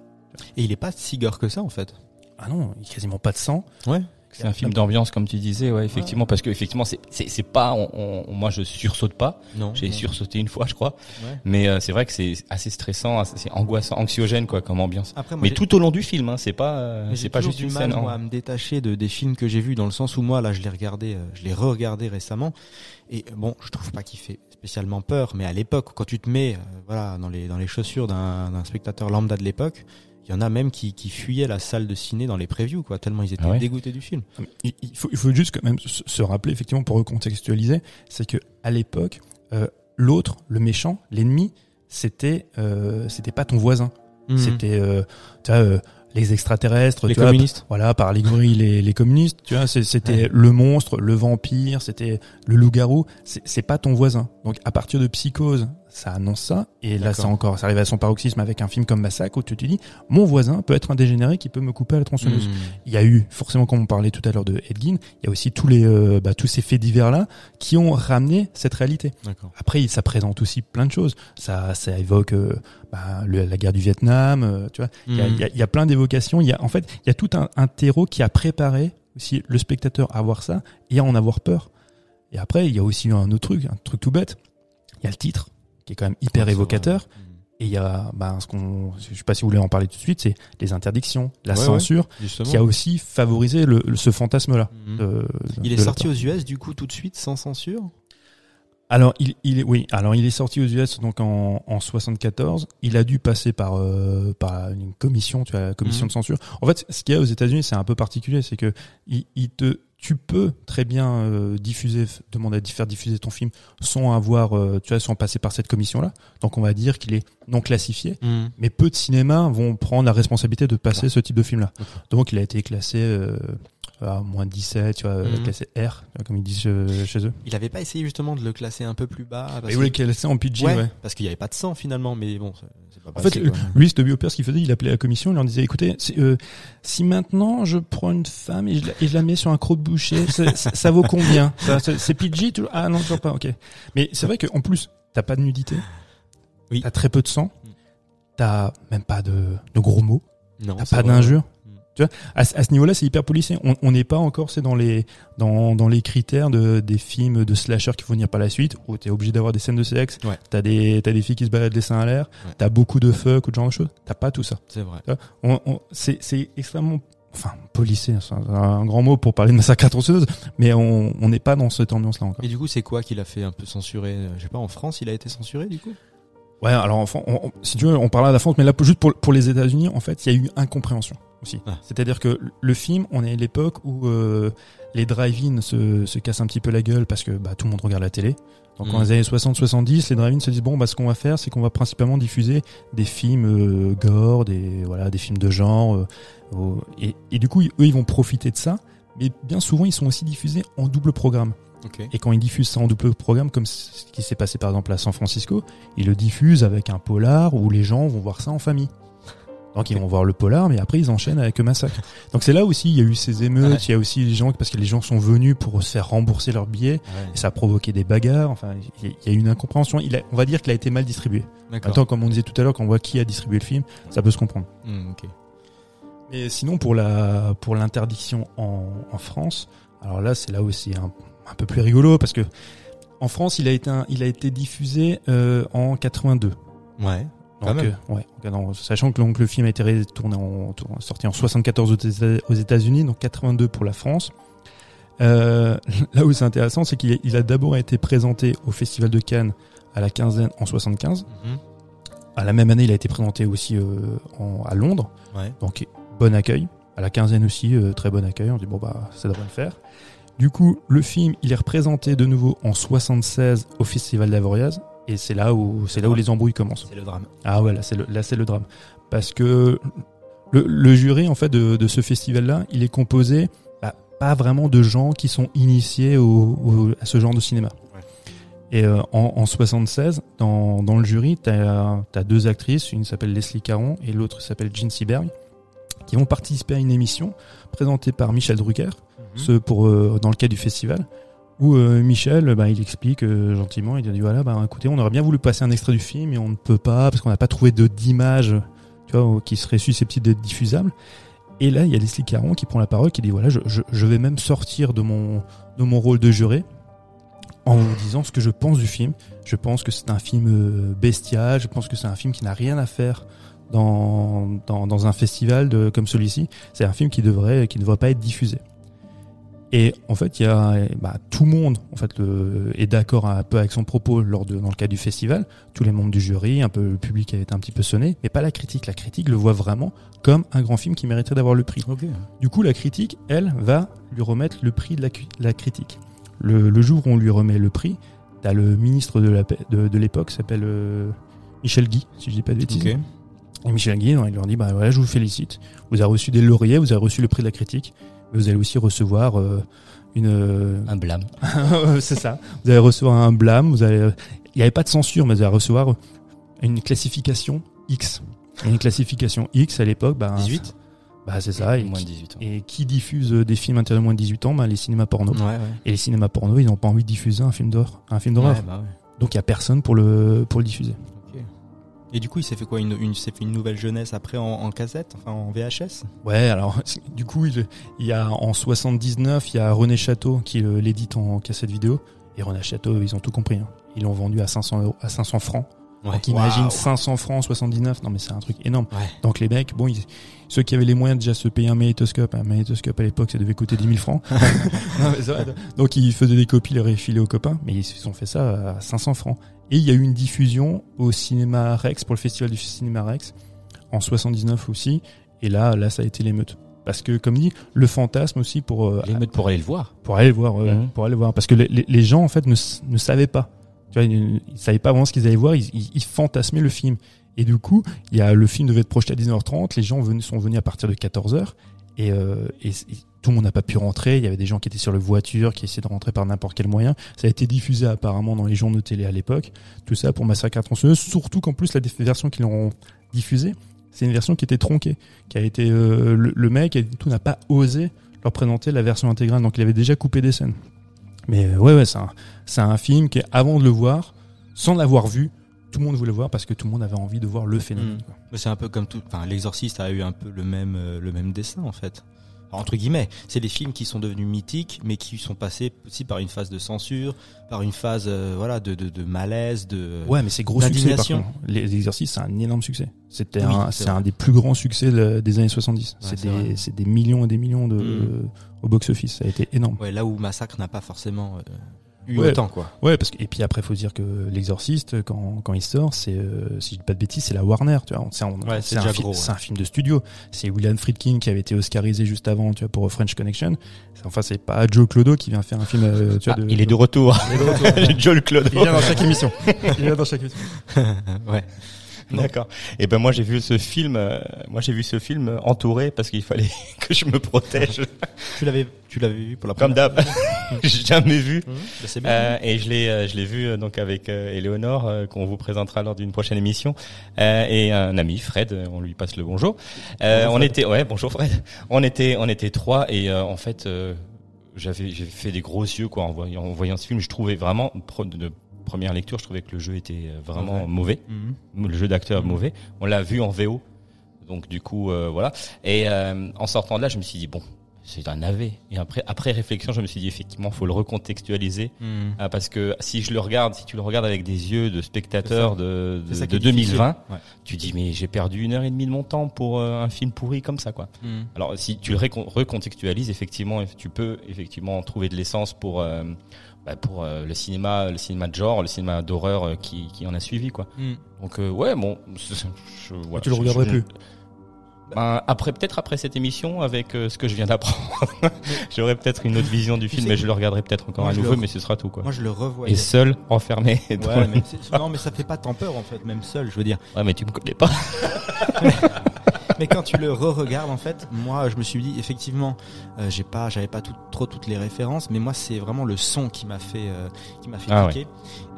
Et il est pas si gore que ça en fait. Ah non, il y a quasiment pas de sang. Ouais. C'est un film d'ambiance, comme tu disais, ouais, effectivement, parce que effectivement, c'est c'est pas, on, on- moi je sursaute pas. Non. J'ai sursauté une fois, je crois, Ouais. mais euh, c'est vrai que c'est assez stressant, assez- c'est angoissant, anxiogène quoi, comme ambiance. Après, moi, Mais tout au long du film, hein, c'est pas, euh, c'est pas juste du une mal scène. moi, en- à me détacher de des films que j'ai vus dans le sens où moi là je l'ai regardé, euh, je l'ai re-regardé récemment et bon, je trouve pas qu'il fait spécialement peur, mais à l'époque quand tu te mets euh, voilà dans les dans les chaussures d'un spectateur lambda de l'époque, il y en a même qui, qui fuyaient la salle de ciné dans les previews quoi, tellement ils étaient Ah ouais dégoûtés du film. Il, il faut, il faut juste quand même se rappeler effectivement pour recontextualiser, c'est que à l'époque, euh, l'autre, le méchant, l'ennemi, c'était euh, c'était pas ton voisin. C'était euh, vois, euh, les extraterrestres, les tu vois, communistes. voilà, par allégorie les, les communistes, tu vois, c'était le monstre, le vampire, c'était le loup-garou, c'est pas ton voisin. Donc à partir de Psychose, ça annonce ça, et là c'est encore, ça arrive à son paroxysme avec un film comme Massacre où tu te dis, mon voisin peut être un dégénéré qui peut me couper à la tronçonneuse. Mhm. Il y a eu, forcément, comme on parlait tout à l'heure de Edgin, il y a aussi tous les, euh, bah, tous ces faits divers là qui ont ramené cette réalité. Après, ça présente aussi plein de choses. Ça, ça évoque euh, bah, le- la guerre du Vietnam. euh, tu vois, il y, a, il y a- il y a plein d'évocations. Il y a, en fait, il y a tout un, un terreau qui a préparé aussi le spectateur à voir ça et à en avoir peur. Et après, il y a aussi un autre truc, un truc tout bête. Il y a le titre qui est quand même hyper Ouais, évocateur. Et il y a, bah, ce qu'on, je sais pas si vous voulez en parler tout de suite, c'est les interdictions, la Ouais, censure, qui a aussi favorisé le, le- ce fantasme-là. Mhm. de- Il est sorti aux US du coup tout de suite sans censure? Alors il, il est oui, alors il est sorti aux US donc en, en 74. Il a dû passer par euh, par une commission, tu vois, la commission Mhm. de censure. En fait, ce qu'il y a aux États-Unis, c'est un peu particulier, c'est que il, il te tu peux très bien euh, diffuser, demander à faire diffuser ton film sans avoir, euh, tu vois, sans passer par cette commission-là. Donc on va dire qu'il est non classifié. Mais peu de cinémas vont prendre la responsabilité de passer ce type de film-là. Donc il a été classé euh, à moins de 17, tu vois, euh, Mhm. classé R, comme ils disent euh, chez eux. Il avait pas essayé justement de le classer un peu plus bas parce il voulait classer en PG, Ouais, ouais. parce qu'il y avait pas de sang finalement, mais bon, c'est- pas En fait, quoi. lui, c'était Biopère, ce qu'il faisait, il appelait la commission, il leur disait, écoutez, si, euh, si maintenant je prends une femme et je la, et je la mets sur un croc de boucher, ça, vaut combien? C'est PG toujours Ah non, toujours pas, ok. Mais c'est vrai qu'en plus, t'as pas de nudité, Oui. t'as très peu de sang, Mm. t'as même pas de, de gros mots, t'as pas d'injures. Tu vois, à, ce- à ce niveau-là, c'est hyper policé. On n'est pas encore, c'est dans les dans, dans les critères de des films de slasher qui vont venir par la suite, où t'es obligé d'avoir des scènes de sexe, Ouais. t'as des t'as des filles qui se baladent les seins à l'air, Ouais. t'as beaucoup de fuck ou de genre de choses. T'as pas tout ça. C'est vrai. On, on- c'est c'est extrêmement enfin policé, c'est un, un grand mot pour parler de massacre à tronçonneuse, mais on n'est pas dans cette ambiance-là encore. Et du coup, c'est quoi qu'il a fait un peu censurer Je sais pas, en France, il a été censuré du coup? Ouais, alors enfin, on- on- si tu veux, on parle à la France, mais là juste pour pour les États-Unis, en fait, il y a eu incompréhension aussi. Ah. C'est-à-dire que le film, on est à l'époque où euh, les drive-in se, se cassent un petit peu la gueule parce que bah, tout le monde regarde la télé. Donc Mhm. dans les années 60-70, les drive-in se disent bon bah ce qu'on va faire, c'est qu'on va principalement diffuser des films euh, gore, des voilà, des films de genre, euh, et, et du coup eux ils vont profiter de ça. Mais bien souvent ils sont aussi diffusés en double programme. Ok. Et quand ils diffusent ça en double programme, comme ce qui s'est passé par exemple à San Francisco, ils le diffusent avec un polar où les gens vont voir ça en famille. Donc ils vont voir le polar, mais après ils enchaînent avec le massacre. Donc c'est là aussi il y a eu ces émeutes, Ouais. il y a aussi les gens parce que les gens sont venus pour se faire rembourser leurs billets Ouais. et ça a provoqué des bagarres. Enfin il y a- eu une incompréhension. Il a, on va dire qu'il a été mal distribué. Maintenant comme on disait tout à l'heure, quand on voit qui a distribué le film, ça peut se comprendre. Hmm, ok. Mais sinon pour la pour l'interdiction en, en France, alors là c'est là aussi un, un peu plus rigolo parce que en France il a été un- il a été diffusé euh, en 82. Ouais. Quand Donc, même. euh, ouais, non, sachant que donc, le film a été tourné en, sorti en 74 aux Éta- aux États-Unis, donc 82 pour la France. Euh, là où c'est intéressant, c'est qu'il il a d'abord été présenté au Festival de Cannes à la quinzaine en 75. Mhm. À la même année, il a été présenté aussi en- à Londres. Ouais. Donc bon accueil. À la quinzaine aussi, très bon accueil. On dit bon bah ça devrait le faire. Du coup, le film, il est représenté de nouveau en 76 au Festival d'Avoriaz. Et c'est là où c'est là où les embrouilles commencent. C'est le drame. Ah ouais, là c'est le, là c'est le drame. Parce que le, le jury en fait de, de ce festival-là, il est composé bah, pas vraiment de gens qui sont initiés au, au- à ce genre de cinéma. Et euh, en, en 76, dans, dans le jury, t'as as deux actrices, une s'appelle Leslie Caron et l'autre s'appelle Jean Seberg, qui vont participer à une émission présentée par Michel Drucker. Ce pour euh, dans le cadre du festival où euh, Michel bah, il explique euh, gentiment il dit voilà bah écoutez on aurait bien voulu passer un extrait du film mais on ne peut pas parce qu'on n'a pas trouvé d'image tu vois qui serait susceptible d'être diffusable. Et là il y a Leslie Caron qui prend la parole qui dit voilà je, je, je vais même sortir de mon de mon rôle de juré en vous disant ce que je pense du film. Je pense que c'est un film bestial je pense que c'est un film qui n'a rien à faire dans, dans, dans un festival de, comme celui-ci. C'est un film qui devrait qui ne devrait pas être diffusé et en fait, il y a bah, tout le monde en fait le, est d'accord un peu avec son propos lors de dans le cadre du festival. Tous les membres du jury, un peu le public a été un petit peu sonné, mais pas la critique. La critique le voit vraiment comme un grand film qui mériterait d'avoir le prix. Du coup, la critique, elle, va lui remettre le prix de la, la critique. Le, le jour où on lui remet le prix, t'as le ministre de la paix- de, de l'époque, s'appelle euh, Michel Guy, si je dis pas de bêtises. Et Michel Guy, il leur dit, bah voilà, je vous félicite. Vous avez reçu des lauriers, vous avez reçu le prix de la critique, mais vous allez aussi recevoir euh, une, euh, Un blâme. c'est ça. Vous allez recevoir un blâme. Vous allez, il n'y avait pas de censure, mais vous allez recevoir une classification X. Et une classification X à l'époque, bah, 18 bah c'est ça. Et, Moins de qui- 18 ans. et qui diffuse euh, des films interdits moins de 18 ans, bah, les cinémas porno. Ouais, ouais. Et les cinémas porno, ils n'ont pas envie de diffuser un film d'horreur, un film d'horreur. Ouais, bah. Donc il y a personne pour le pour le diffuser. Et du coup, il s'est fait quoi une, s'est fait une nouvelle jeunesse après en, en cassette, enfin en VHS Ouais, alors du coup, il, il y a en 79, il y a René Château qui euh, l'édite en cassette vidéo. Et René Château, ils ont tout compris. hein. Ils l'ont vendu à 500 euros, à 500 francs Ouais. Donc imagine Waouh. 500 francs, 79. Non mais c'est un truc énorme. Ouais. Donc les mecs, bon, ils- ceux qui avaient les moyens de déjà se payer un magnétoscope, un magnétoscope à l'époque, ça devait coûter 10 000 francs. Non. Donc ils faisaient des copies, les réfilaient aux copains, mais ils se sont fait ça à 500 francs. Et il y a eu une diffusion au cinéma Rex pour le festival du cinéma Rex en 79 aussi. Et là, là, ça a été l'émeute. Parce que, comme dit, le fantasme aussi pour euh, L'émeute pour aller le voir. pour aller le voir, Mhm. pour aller le voir, parce que les, les- les gens en fait ne, ne savaient pas. Tu vois, ils, ils savaient pas vraiment ce qu'ils allaient voir, ils, ils, ils fantasmaient le film. Et du coup, il y a le film devait être projeté à 19h30, les gens sont venus à partir de 14h et, euh, et tout le monde n'a pas pu rentrer. Il y avait des gens qui étaient sur le voiture, qui essayaient de rentrer par n'importe quel moyen. Ça a été diffusé apparemment dans les journaux télé à l'époque. Tout ça pour Massacre à tronçonneuse. Surtout qu'en plus la version qu'ils ont diffusée, c'est une version qui était tronquée, qui a été euh, le, le mec et tout n'a pas osé leur présenter la version intégrale, donc il avait déjà coupé des scènes. Mais euh, ouais, ouais, c'est un, c'est un film qui, avant de le voir, sans l'avoir vu, tout le monde voulait voir parce que tout le monde avait envie de voir le phénomène. Mm. c'est un peu comme tout. Enfin, l'exorciste a eu un peu le même euh, le même dessin en fait. Entre guillemets, c'est des films qui sont devenus mythiques, mais qui sont passés aussi par une phase de censure, par une phase euh, voilà de, de, de malaise, de. Ouais, mais c'est gros succès par contre. Les exercices, c'est un énorme succès. C'était Oui, un, c'est un des plus grands succès de- des années 70. Ouais, c'est des, c'est des millions et des millions de, Mm. au box-office. Ça a été énorme. Ouais, là où Massacre n'a pas forcément euh, eu Ouais. autant quoi. Ouais, parce que et puis après, faut dire que l'exorciste, quand quand il sort, c'est euh, si je dis pas de bêtises, c'est la Warner. Tu vois, c'est un, Ouais, c'est un, fi- ouais. un film de studio. C'est William Friedkin qui avait été Oscarisé juste avant, tu vois, pour French Connection. Enfin, c'est pas Joe Clodo qui vient faire un film. euh, tu vois, Ah, de, il est de retour. Il est de retour. Joel Claude. Il vient dans chaque émission. Il vient dans chaque émission. ouais. D'accord. Et ben moi j'ai vu ce film, euh, moi j'ai vu ce film entouré parce qu'il fallait que je me protège Tu l'avais tu l'avais vu pour la comme première d'hab. J'ai jamais vu. Mmh. C'est bien. Euh, et je l'ai, euh, je l'ai vu euh, donc avec euh, Éléonore euh, qu'on vous présentera lors d'une prochaine émission euh, et un ami Fred, euh, on lui passe le bonjour. Euh, Bonjour, on Fred. était, ouais, bonjour Fred. On était, on était trois et euh, en fait euh, j'avais, j'ai fait des gros yeux quoi en voyant, en voyant ce film. Je trouvais vraiment de première lecture, je trouvais que le jeu était euh, vraiment mauvais, Mhm. le jeu d'acteur mauvais. On l'a vu en VO, donc du coup euh, voilà. Et euh, en sortant de là, je me suis dit bon. C'est un navet. Et après, après réflexion, je me suis dit effectivement, faut le recontextualiser Mhm. ah, parce que si je le regarde, si tu le regardes avec des yeux de spectateur de, de, ça qui de est difficile. 2020, Ouais. tu dis mais j'ai perdu une heure et demie de mon temps pour un film pourri comme ça quoi. Mhm. Alors si tu le recontextualises, effectivement, tu peux effectivement trouver de l'essence pour euh, bah, pour euh, le cinéma, le cinéma de genre, le cinéma d'horreur euh, qui, qui en a suivi quoi. Mhm. Donc euh, ouais bon, je, voilà, tu le regarderais je- plus. Ben, après peut-être après cette émission avec euh, ce que je viens d'apprendre, j'aurai peut-être une autre vision du film, mais je le regarderai peut-être encore Moi, à je nouveau, le- mais ce sera tout quoi. Moi je le revois. Et seul, enfermé. dans Ouais, le- mais c'est- non mais ça fait pas tant peur en fait, même seul, je veux dire. Ouais, mais tu me connais pas. Mais quand tu le re-regardes en fait, moi je me suis dit effectivement, euh, j'ai pas, j'avais pas tout- trop toutes les références, mais moi c'est vraiment le son qui m'a fait, euh, qui m'a fait Ah cliquer.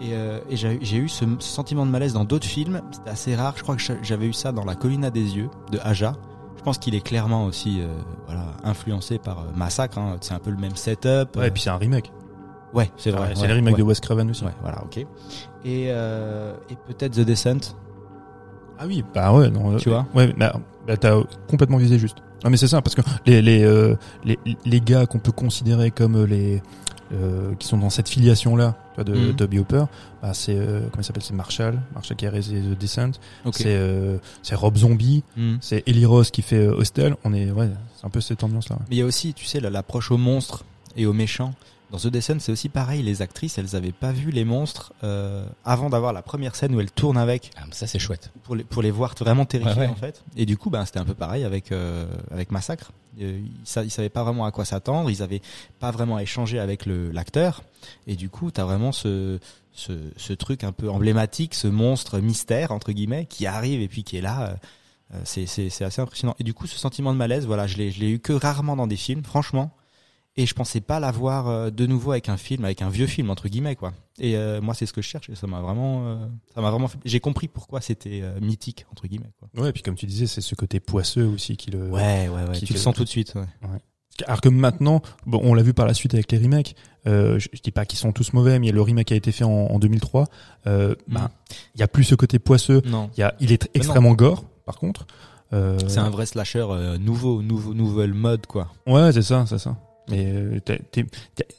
Et, euh, et j'ai eu ce, ce sentiment de malaise dans d'autres films. C'était assez rare. Je crois que j'avais eu ça dans La Colline à des yeux de Aja. Je pense qu'il est clairement aussi, euh, voilà, influencé par Massacre. Hein. C'est un peu le même setup. Ouais, et puis c'est un remake. ouais, c'est vrai. c'est ouais, le remake de Wes Craven aussi. Ouais, voilà, ok. Et, et peut-être The Descent. Ah oui, bah ouais, non, Tu euh, vois? Ouais, bah, bah, t'as complètement visé juste. Non mais c'est ça, parce que les les euh, les, les gars qu'on peut considérer comme euh, les euh, qui sont dans cette filiation là de Mhm. Toby Hooper, bah c'est euh, comment il s'appelle, c'est Marshall, Marshall qui a réalisé The Descent, Ok. c'est euh, c'est Rob Zombie, Hmm. c'est Eli Ross qui fait euh, Hostel. On est ouais, c'est un peu cette ambiance là. Mais il y a aussi, tu sais, la- l'approche aux monstres et aux méchants. Dans The Descent, c'est aussi pareil. Les actrices, elles avaient pas vu les monstres euh, avant d'avoir la première scène où elles tournent avec Ah, mais ça c'est chouette. pour les, pour les voir vraiment terrifiés Ouais, ouais. en fait. Et du coup, ben c'était un peu pareil avec euh, avec Massacre. Euh, ils, ils savaient pas vraiment à quoi s'attendre. Ils avaient pas vraiment échangé avec le l'acteur. Et du coup, t'as vraiment ce ce, ce truc un peu emblématique, ce monstre mystère entre guillemets qui arrive et puis qui est là. euh, euh, c'est c'est c'est assez impressionnant. Et du coup, ce sentiment de malaise, voilà, je l'ai je l'ai eu que rarement dans des films, franchement. Et je pensais pas l'avoir euh, de nouveau avec un film, avec un vieux film entre guillemets quoi. Et euh, moi, c'est ce que je cherche. Et ça m'a vraiment, euh, ça m'a vraiment. fait- J'ai compris pourquoi c'était euh, mythique entre guillemets quoi. Ouais, et puis comme tu disais, c'est ce côté poisseux aussi qui le. Ouais, ouais, ouais. qui Tu le sens tout de suite. Ouais. Alors que maintenant, bon, on l'a vu par la suite avec les remakes. Euh, je, je dis pas qu'ils sont tous mauvais, mais le remake a été fait en, en 2003. Euh, Mm. ben, il y a plus ce côté poisseux. Non. Il y a, il est extrêmement gore, par contre. Euh, C'est un vrai slasher euh, nouveau, nouveau, nouvelle mode quoi. Ouais, c'est ça, c'est ça. Mais euh,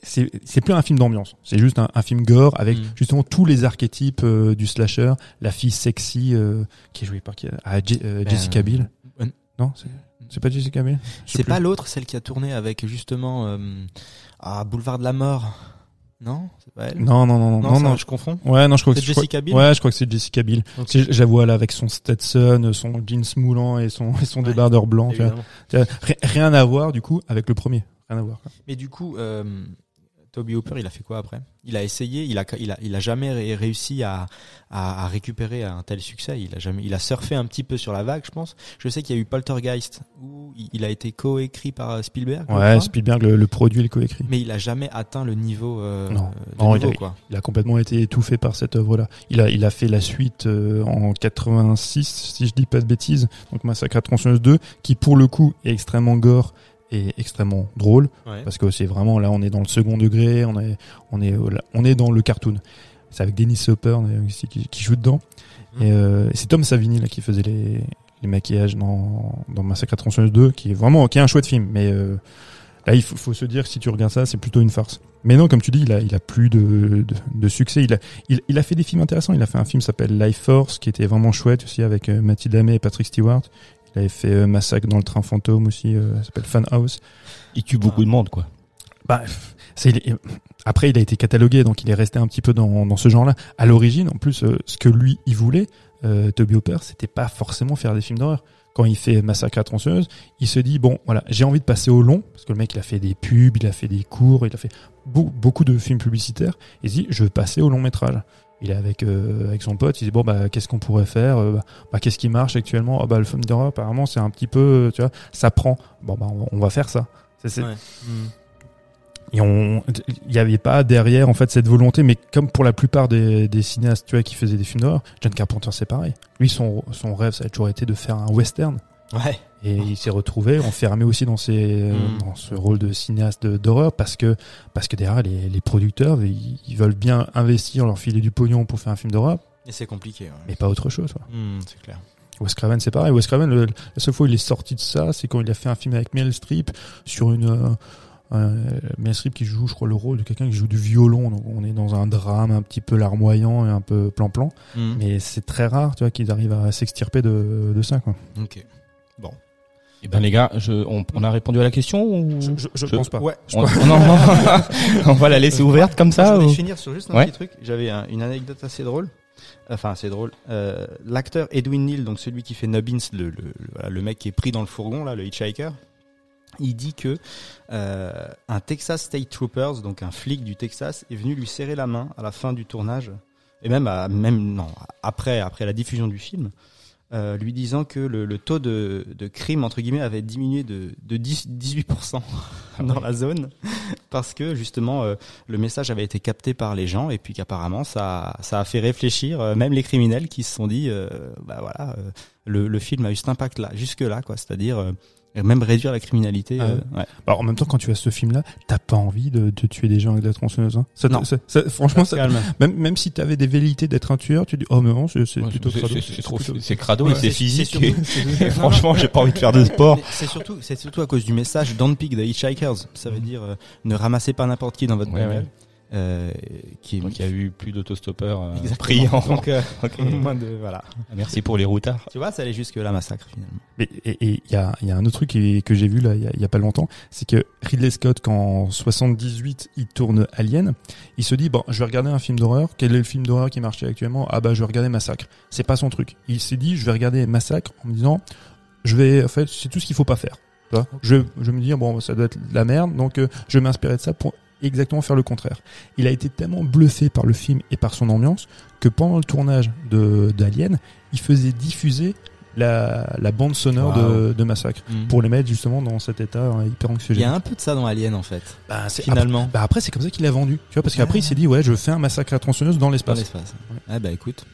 c'est c'est plus un film d'ambiance, c'est juste un, un film gore avec Mm. justement tous les archétypes euh, du slasher, la fille sexy euh, qui est jouée par qui ah, Je- euh, Ben, Jessica Biel. euh, Non, c'est pas Jessica Biel? C'est pas l'autre, celle qui a tourné avec justement euh, à Boulevard de la Mort. Non, c'est pas elle? Non, non, non, non, non, ça, non. je confonds. Ouais, non, je crois que C'est Jessica Biel? Ouais, je crois que c'est Jessica Biel. Ok. C'est- Je la vois là avec son Stetson, son jeans moulant et son, et son Ouais, débardeur blanc. tu vois. Rien à voir du coup avec le premier. Rien à voir. quoi. Mais du coup, euh, Toby Hooper, il a fait quoi après? Il a essayé, il a, il a, il a jamais ré- réussi à, à, à récupérer un tel succès. Il a jamais, il a surfé un petit peu sur la vague, je pense. Je sais qu'il y a eu Poltergeist où il- il a été coécrit par euh, Spielberg. Ouais. Spielberg le, le produit le coécrit. mais il a jamais atteint le niveau. Euh, Non. Non, il niveau, a- quoi. Il a complètement été étouffé par cette œuvre-là. Il a, il a fait la suite euh, en 86, si je dis pas de bêtises, donc Massacre à tronçonneuse 2, qui pour le coup est extrêmement gore et extrêmement drôle, Ouais. parce que c'est vraiment là, on est dans le second degré, on est, on est, euh, on est dans le cartoon. C'est avec Dennis Hopper qui, qui joue dedans. Mhm. Et euh, c'est Tom Savini là qui faisait les, les maquillages dans, dans Massacre à tronçonneuse 2, qui est vraiment, qui est un chouette film, mais euh, Là, il faut, faut se dire que si tu regardes ça, c'est plutôt une farce. Mais non, comme tu dis, il a, il a plus de, de, de succès. Il a, il, il a fait des films intéressants. Il a fait un film qui s'appelle Life Force, qui était vraiment chouette aussi avec Mathilde Amet et Patrick Stewart. Il avait fait euh, Massacre dans le train fantôme aussi, euh, ça s'appelle Fan House. Il tue beaucoup de monde, quoi. Bah, c'est, après, il a été catalogué, donc il est resté un petit peu dans, dans ce genre-là. À l'origine, en plus, euh, ce que lui, il voulait, euh, Toby Hopper, c'était pas forcément faire des films d'horreur. Quand il fait Massacre à tronçonneuse, il se dit, bon, voilà, j'ai envie de passer au long, parce que le mec, il a fait des pubs, il a fait des cours, il a fait beau- beaucoup de films publicitaires. Il se dit, je veux passer au long métrage. Il est avec, euh, avec son pote, il dit, bon, bah, qu'est-ce qu'on pourrait faire Euh, bah, bah, Qu'est-ce qui marche actuellement? Ah bah, Le film d'horreur, apparemment, c'est un petit peu, tu vois, ça prend. Bon, bah, on, on va faire ça. C'est- c'est- Ouais. et on, il n'y avait pas derrière en fait cette volonté, mais comme pour la plupart des, des cinéastes, tu vois, qui faisaient des films d'horreur, John Carpenter c'est pareil. Lui, son, son rêve, ça a toujours été de faire un western. Ouais. Et il s'est retrouvé enfermé aussi dans ses, Mm. dans ce rôle de cinéaste d'horreur parce que, parce que derrière les, les producteurs, ils, ils veulent bien investir, leur filer du pognon pour faire un film d'horreur, Et c'est compliqué. Ouais. mais pas autre chose. Quoi. Hmm, c'est clair. Wes Craven, c'est pareil. Wes Craven, le- la seule fois où il est sorti de ça, c'est quand il a fait un film avec Meryl Streep sur une euh, euh, Meryl Streep qui joue, je crois, le rôle de quelqu'un qui joue du violon. Donc on est dans un drame un petit peu larmoyant et un peu plan-plan. Hmm. Mais c'est très rare, tu vois, qu'ils arrivent à s'extirper de, de ça. Quoi. Ok. Eh ben les gars, je, on, on a répondu à la question ou? Je, je, je Je- pense pas. Ouais. on, non, non, on va la laisser ouverte comme ça je voulais ou- finir sur juste un Ouais. petit truc. J'avais un- une anecdote assez drôle. Enfin, assez drôle. Euh, L'acteur Edwin Neal, donc celui qui fait Nubbins, le, le, le- voilà, le mec qui est pris dans le fourgon, là, le hitchhiker, il dit que euh, un Texas State Troopers, donc un flic du Texas, est venu lui serrer la main à la fin du tournage, et même, à, même non, après, après la diffusion du film, euh, lui disant que le, le taux de, de crime entre guillemets avait diminué de, de 10, 18% dans la zone parce que justement euh, le message avait été capté par les gens et puis qu'apparemment ça ça a fait réfléchir euh, même les criminels qui se sont dit euh, bah voilà euh, le, le film a eu cet impact là jusque là quoi. C'est-à-dire euh, même réduire la criminalité Ah euh, ouais. Alors, en même temps, quand tu as ce film-là, t'as pas envie de, de tuer des gens avec de la tronçonneuse. Hein. Ça Non. ça- ça- franchement, ça, Calme. même, même si t'avais des velléités d'être un tueur, tu dis, oh mais non, c'est c'est Ouais, plutôt crado. c'est- trop- c'est crado Ouais, et c'est physique. surtout- et franchement, j'ai pas envie de faire de sport. C'est surtout, c'est surtout à cause du message Don't Pick the Hitchhikers. Ça veut dire euh, ne ramassez pas n'importe qui dans votre Ouais, bagnole. Euh, qui est Donc il y a eu plus d'autostoppeurs euh, pris en. Donc, euh, moins de voilà. Merci pour les routards. Tu vois, ça allait jusque là massacre finalement. Mais- Et il y a, y a un autre truc qui- que j'ai vu là il y a, y a pas longtemps, c'est que Ridley Scott, quand en 78 il tourne Alien, il se dit bon, je vais regarder un film d'horreur. Quel est le film d'horreur qui marchait actuellement? Ah bah je vais regarder Massacre. C'est pas son truc. Il s'est dit je vais regarder Massacre en me disant je vais en fait c'est tout ce qu'il faut pas faire. Tu vois? Je, je vais me dire bon ça doit être de la merde donc euh, je vais m'inspirer de ça pour exactement faire le contraire. Il a été tellement bluffé par le film et par son ambiance que pendant le tournage de d'Alien, il faisait diffuser la, la bande sonore de, de Massacre pour les mettre justement dans cet état euh, hyper Il y anxiogène. a un peu de ça dans Alien en fait. Bah, Finalement. Après, bah après c'est comme ça qu'il a vendu. Tu vois parce qu'après il s'est dit ouais je fais un massacre à la tronçonneuse dans Dans l'espace. l'espace. Ah bah écoute,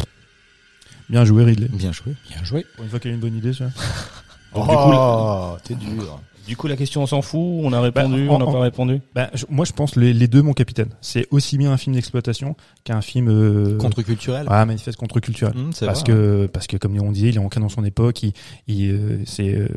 Bien joué Ridley. bien joué. Bien joué. Pour une fois qu'il a une bonne idée ça. Donc, oh, t'es dur. Du coup, la question, on s'en fout, on a répondu, Bah, en- on n'a pas répondu? Bah, je- moi, je pense les, les deux, mon capitaine. C'est aussi bien un film d'exploitation qu'un film euh, Contre-culturel. ah, manifeste contre-culturel. Mmh, parce vrai, que parce que comme on disait, il est ancré dans son époque. Il, il, euh, c'est euh,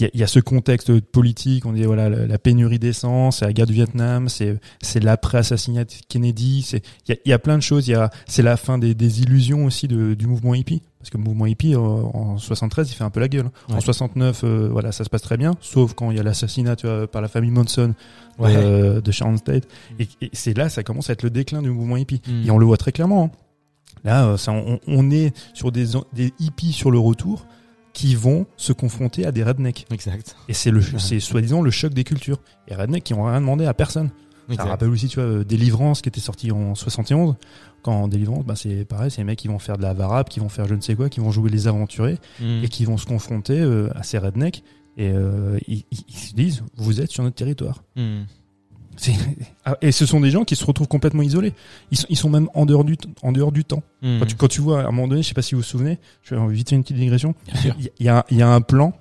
il y, a, il y a ce contexte politique. On dit voilà la, la pénurie d'essence, c'est la guerre du Vietnam, c'est c'est l'après assassinat de Kennedy. C'est il y a, il y a plein de choses. Il y a c'est la fin des, des illusions aussi de, du mouvement hippie. Parce que le mouvement hippie euh, en 73, il fait un peu la gueule. En Ouais. 69, euh, voilà, ça se passe très bien, sauf quand il y a l'assassinat par la famille Monson Ouais. euh, de Sharon Tate. Et, et c'est là, ça commence à être le déclin du mouvement hippie. Mm. Et on le voit très clairement. hein. Là, euh, ça, on, on est sur des, des hippies sur le retour qui vont se confronter à des rednecks. Exact. Et c'est le, c'est soi-disant le choc des cultures. Et rednecks qui ont rien demandé à personne. Ça rappelle aussi, tu vois, euh, Délivrance qui était sorti en 71. Quand Délivrance, bah, c'est pareil, c'est les mecs qui vont faire de la varap, qui vont faire je ne sais quoi, qui vont jouer les aventuriers Mmh. et qui vont se confronter euh, à ces rednecks. Et euh, ils, ils- se disent, vous êtes sur notre territoire. Mmh. C'est- Ah, Et ce sont des gens qui se retrouvent complètement isolés. Ils sont, ils sont même en dehors du, en dehors du temps. Mmh. Quand, tu, quand tu vois, à un moment donné, je sais pas si vous vous souvenez, je vais vite faire une petite digression. Il y, a- il y a, y a un plan,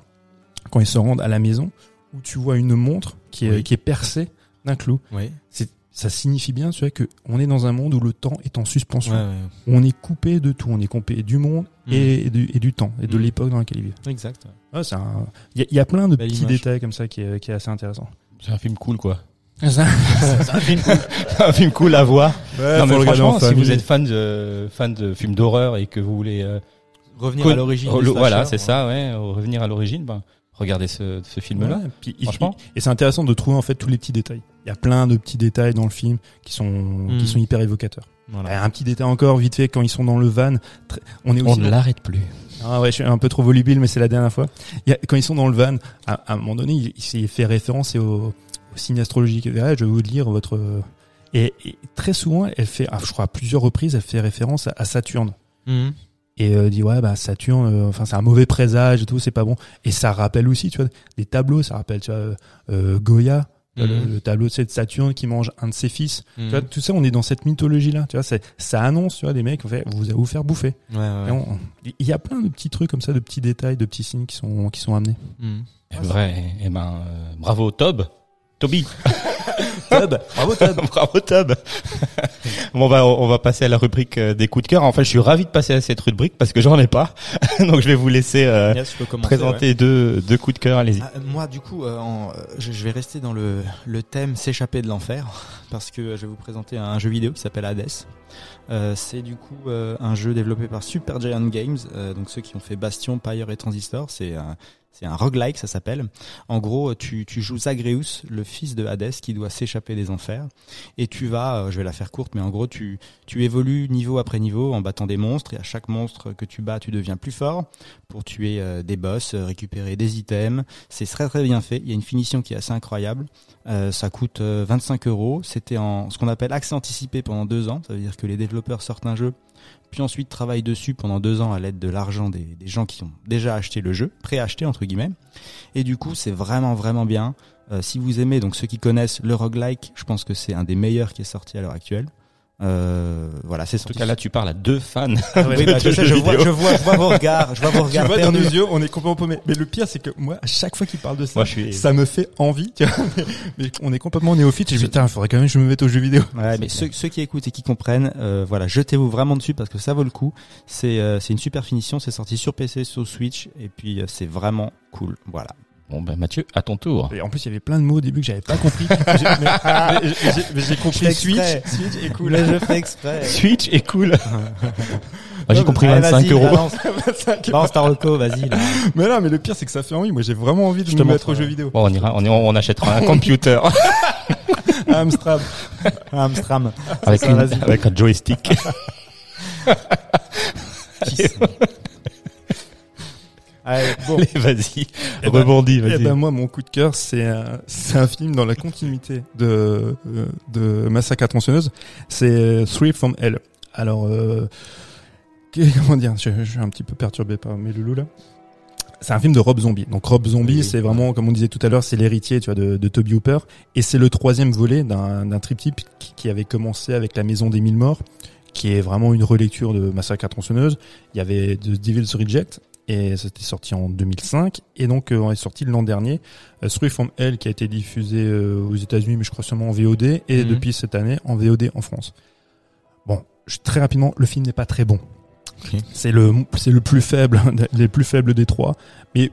quand ils se rendent à la maison, où tu vois une montre qui est, Oui. qui est percée d'un clou. Oui. C'est, ça signifie bien, tu vois, que on est dans un monde où le temps est en suspension. Ouais, ouais. On est coupé de tout. On est coupé du monde Mm. et, et du, et du temps, et de Mm. l'époque dans laquelle il vit. Exact. ouais. Ouais, c'est un- Il y, a- il y a plein de Belle petits image. détails comme ça qui est, qui est assez intéressant. C'est un film cool, quoi. c'est un film cool. un film cool à voir. non, mais franchement, si vous êtes fan de, fan de films d'horreur et que vous voulez, euh, Revenir à l'origine. voilà, c'est ça, ouais, revenir à l'origine, ben, regardez ce, ce film-là. Ouais, Franchement. il- et c'est intéressant de trouver en fait tous les petits détails. Il y a plein de petits détails dans le film qui sont qui sont hyper évocateurs. Voilà. Un petit détail encore vite fait quand ils sont dans le van. on est On aussi ne l'arrête plus. Ah ouais, je suis un peu trop volubile, mais c'est la dernière fois. Il y a- quand ils sont dans le van, à, à un moment donné, il, fait référence au, au signe astrologique. Ah, je vais vous lire votre. Et, et très souvent, elle fait, ah, je crois à plusieurs reprises, elle fait référence à, à Saturne. Mmh. Et euh, dit ouais bah Saturne, euh, enfin c'est un mauvais présage et tout, c'est pas bon. Et ça rappelle aussi, tu vois, des tableaux. Ça rappelle, tu vois, euh, Goya, Mhm. le, le tableau tu sais, de Saturne qui mange un de ses fils. Mmh. Tu vois, tout ça, on est dans cette mythologie là. Tu vois, c'est- ça annonce, tu vois, des mecs, en fait, vous allez vous faire bouffer. Ouais, ouais. Et Il y a plein de petits trucs comme ça, de petits détails, de petits signes qui sont qui sont amenés. Mmh. C'est vrai. Eh ben, euh, bravo Tob. Toby. Bravo Tob. bravo bon, on va, on va passer à la rubrique euh, des coups de cœur. En fait, je suis ravi de passer à cette rubrique parce que j'en ai pas. Donc, je vais vous laisser euh, Yes, présenter deux, deux coups de cœur. Allez-y. Ah, moi, du coup, euh, en- euh, je, je vais rester dans le, le thème s'échapper de l'enfer parce que je vais vous présenter un jeu vidéo qui s'appelle Hades. Euh, c'est du coup euh, un jeu développé par Supergiant Games, euh, donc ceux qui ont fait Bastion, Pyre et Transistor. C'est un, c'est un roguelike, ça s'appelle. En gros, tu, tu joues Zagreus, le fils de Hadès, qui doit s'échapper des enfers. Et tu vas, euh, je vais la faire courte, mais en gros, tu, tu évolues niveau après niveau en battant des monstres. Et à chaque monstre que tu bats, tu deviens plus fort pour tuer euh, des boss, euh, récupérer des items. C'est très très bien fait. Il y a une finition qui est assez incroyable. Euh, ça coûte euh, 25 euros. C'était en ce qu'on appelle accès anticipé pendant deux ans. Ça veut dire que les développeurs sortent un jeu, puis ensuite travaillent dessus pendant deux ans à l'aide de l'argent des, des gens qui ont déjà acheté le jeu, préacheté entre guillemets. Et du coup, c'est vraiment vraiment bien. Euh, si vous aimez, donc ceux qui connaissent le roguelike, je pense que c'est un des meilleurs qui est sorti à l'heure actuelle. Euh, voilà, c'est En tout cas, là, tu parles à deux fans. Oui, bah, je, sais, je, vois, je, vois, je vois vos regards, je vois vos Tu regards vois dans nos yeux, on est complètement paumé. Mais le pire, c'est que moi, à chaque fois qu'il parle de ça, Moi, je suis. ça me fait envie. Tu vois, mais, mais on est complètement néophyte. Je me dis, putain, il faudrait quand même que je me mette aux jeux vidéo. Ouais, mais ceux, ceux qui écoutent et qui comprennent, euh, voilà, jetez-vous vraiment dessus parce que ça vaut le coup. C'est euh, c'est une super finition, c'est sorti sur PC, sur Switch, et puis euh, c'est vraiment cool. Voilà. Bon, ben, Mathieu, à ton tour. Et en plus, il y avait plein de mots au début que j'avais pas compris. J'ai- mais- mais j'ai- compris Switch. Switch et cool. Mais je fais exprès. Switch est cool. Ah, J'ai compris Allez, 25 vas-y, euros. Balance, balance ta reco, vas-y. là. Mais là, mais le pire, c'est que ça fait envie. Moi, j'ai vraiment envie de Je me te mettre aux jeux vidéo. Bon, on ira, on, ira- on achètera un computer À Amstrad. Amstram. avec, ça, une- avec un joystick. Allez, bon. Vas-y. Eh ben- Rebondis, Eh vas-y. ben moi, mon coup de cœur, c'est un, c'est un film dans la continuité de, euh, de Massacre à tronçonneuse. C'est Three from Hell. Alors, euh, comment dire je, je suis un petit peu perturbé par mes loulous là. C'est un film de Rob Zombie. Donc Rob Zombie, Oui, oui. c'est vraiment, comme on disait tout à l'heure, c'est l'héritier, tu vois, de, de Toby Hooper, et c'est le troisième volet d'un d'un triptyque qui, qui avait commencé avec La Maison des Mille Morts, qui est vraiment une relecture de Massacre à tronçonneuse. Il y avait The Devil's Reject, et c'était sorti en 2005. Et donc, euh, on est sorti l'an dernier, euh, Three from Hell, qui a été diffusé euh, aux États-Unis, mais je crois seulement en VOD, et Mhm. depuis cette année en VOD en France. Bon, je- très rapidement, le film n'est pas très bon. C'est le, c'est le plus faible, les plus faibles des trois. Mais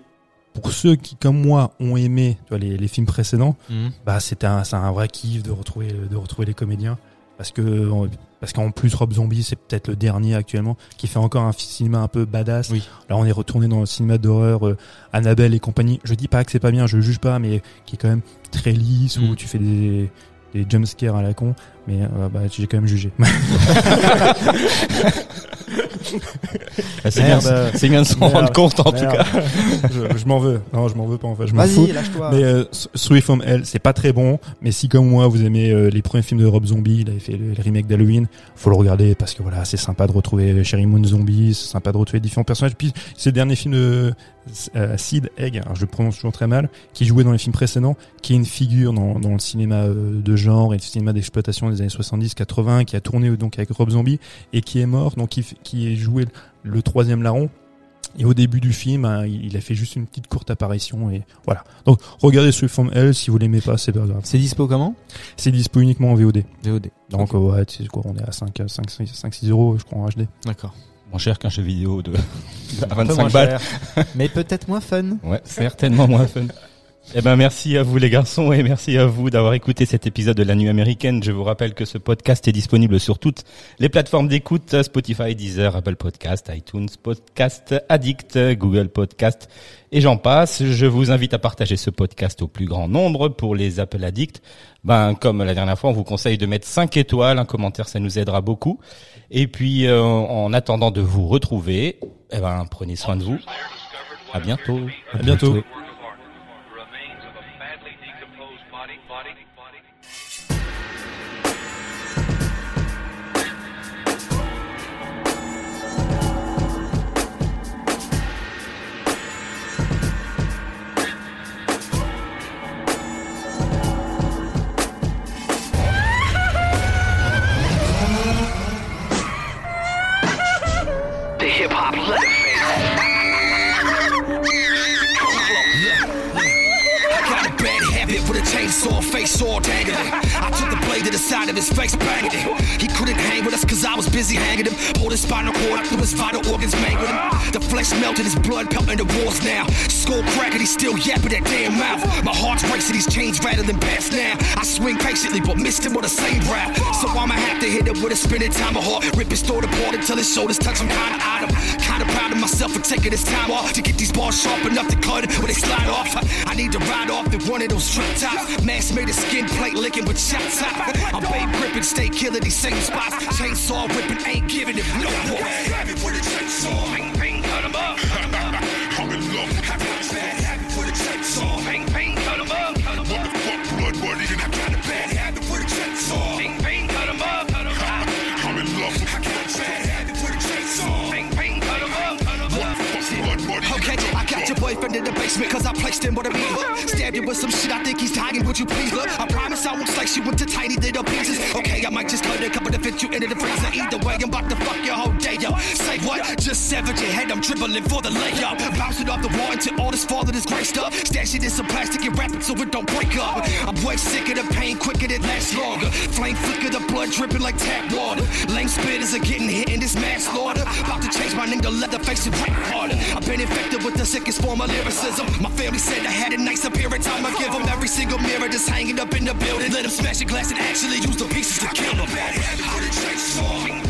pour ceux qui, comme moi, ont aimé tu vois, les, les films précédents, bah c'était un, c'est un vrai kiff de retrouver, de retrouver les comédiens. Parce que, parce qu'en plus, Rob Zombie, c'est peut-être le dernier actuellement qui fait encore un cinéma un peu badass. Oui. Là, on est retourné dans le cinéma d'horreur, euh, Annabelle et compagnie. Je dis pas que c'est pas bien, je juge pas, mais qui est quand même très lisse Mm. où tu fais des, des jumpscares à la con. Mais euh, bah, j'ai quand même jugé. Ah, C'est bien, Merde. c'est bien de s'en rendre compte en tout cas. je je m'en veux. Non, je m'en veux pas. En fait, je m'en fous. Vas-y, lâche-toi. Mais euh, Three from Hell, c'est pas très bon. Mais si comme moi vous aimez euh, les premiers films de Rob Zombie, il avait fait le, le remake d'Halloween, faut le regarder parce que voilà, c'est sympa de retrouver Sherry Moon Zombie, c'est sympa de retrouver différents personnages. Puis c'est le dernier film de euh, Sid Egg, alors je le prononce toujours très mal, qui jouait dans les films précédents, qui est une figure dans, dans le cinéma euh, de genre et le cinéma d'exploitation des années 70-80, qui a tourné euh, donc avec Rob Zombie et qui est mort, donc qui, qui est joué le troisième larron. Et au début du film, hein, il a fait juste une petite courte apparition et voilà. Donc regardez Swift from Hell si vous l'aimez pas, c'est pas grave. C'est dispo comment? C'est dispo uniquement en VOD. VOD. Donc ouais, tu sais quoi, on est à 5 5 6 5 6 euros je crois en HD. D'accord. Moins cher qu'un jeu vidéo de à Un peu 25 moins balles. cher, mais peut-être moins fun. Ouais, certainement moins fun. Eh ben merci à vous les garçons et merci à vous d'avoir écouté cet épisode de la nuit américaine. Je vous rappelle que ce podcast est disponible sur toutes les plateformes d'écoute Spotify, Deezer, Apple Podcast, iTunes, Podcast Addict, Google Podcast et j'en passe. Je vous invite à partager ce podcast au plus grand nombre pour les Apple Addicts. Ben comme la dernière fois, on vous conseille de mettre 5 étoiles, un commentaire ça nous aidera beaucoup. Et puis euh, en attendant de vous retrouver, eh ben prenez soin de vous. À bientôt. À bientôt. His face, banging it. He couldn't hang with us cause I was busy hanging him. Pulled his spinal cord up through his vital organs, mangled him. The flesh melted, his blood pelting the walls now. Skull cracking, he's still yapping that damn mouth. My heart's racing, he's changed rather than past now. I swing patiently, but missed him with the same route. So I'ma have to hit him with a spinning time of tomahawk. Rip his throat apart until his shoulders touch. I'm kinda kinda proud of myself for taking this time off to get these bars sharp enough to cut when they slide off. I need to ride off in one of those strip tops. Mask made of skin plate licking with shot top. I'm babe gripping, stay killing these same spots. Chainsaw ripping, ain't giving it no more. Happy with a chainsaw, bang bang, cut 'em up. did the cause I placed him with a beaver. Stabbed you with some shit, I think he's dying. Would you please look? I promise I won't slice you into tiny little pieces. Okay, I might just cut a couple to fit you into the freezer. Either way, I'm about to fuck your whole day up. Say what? Just severed your head, I'm dribbling for the layup. Bouncing off the wall until all this falling is graced up. Stash it in some plastic and wrap it so it don't break up. I'm way sick of the pain, quicker it lasts longer. Flame flicker, the blood dripping like tap water. Lame spitters are getting hit in this mass slaughter. About to change my name to leatherface and rap harder. I've been infected with the sickest form of lyricism. My family said I had a nice appearance. I'ma give them every single mirror that's hanging up in the building. Let them smash a glass and actually use the pieces to kill them. Bad.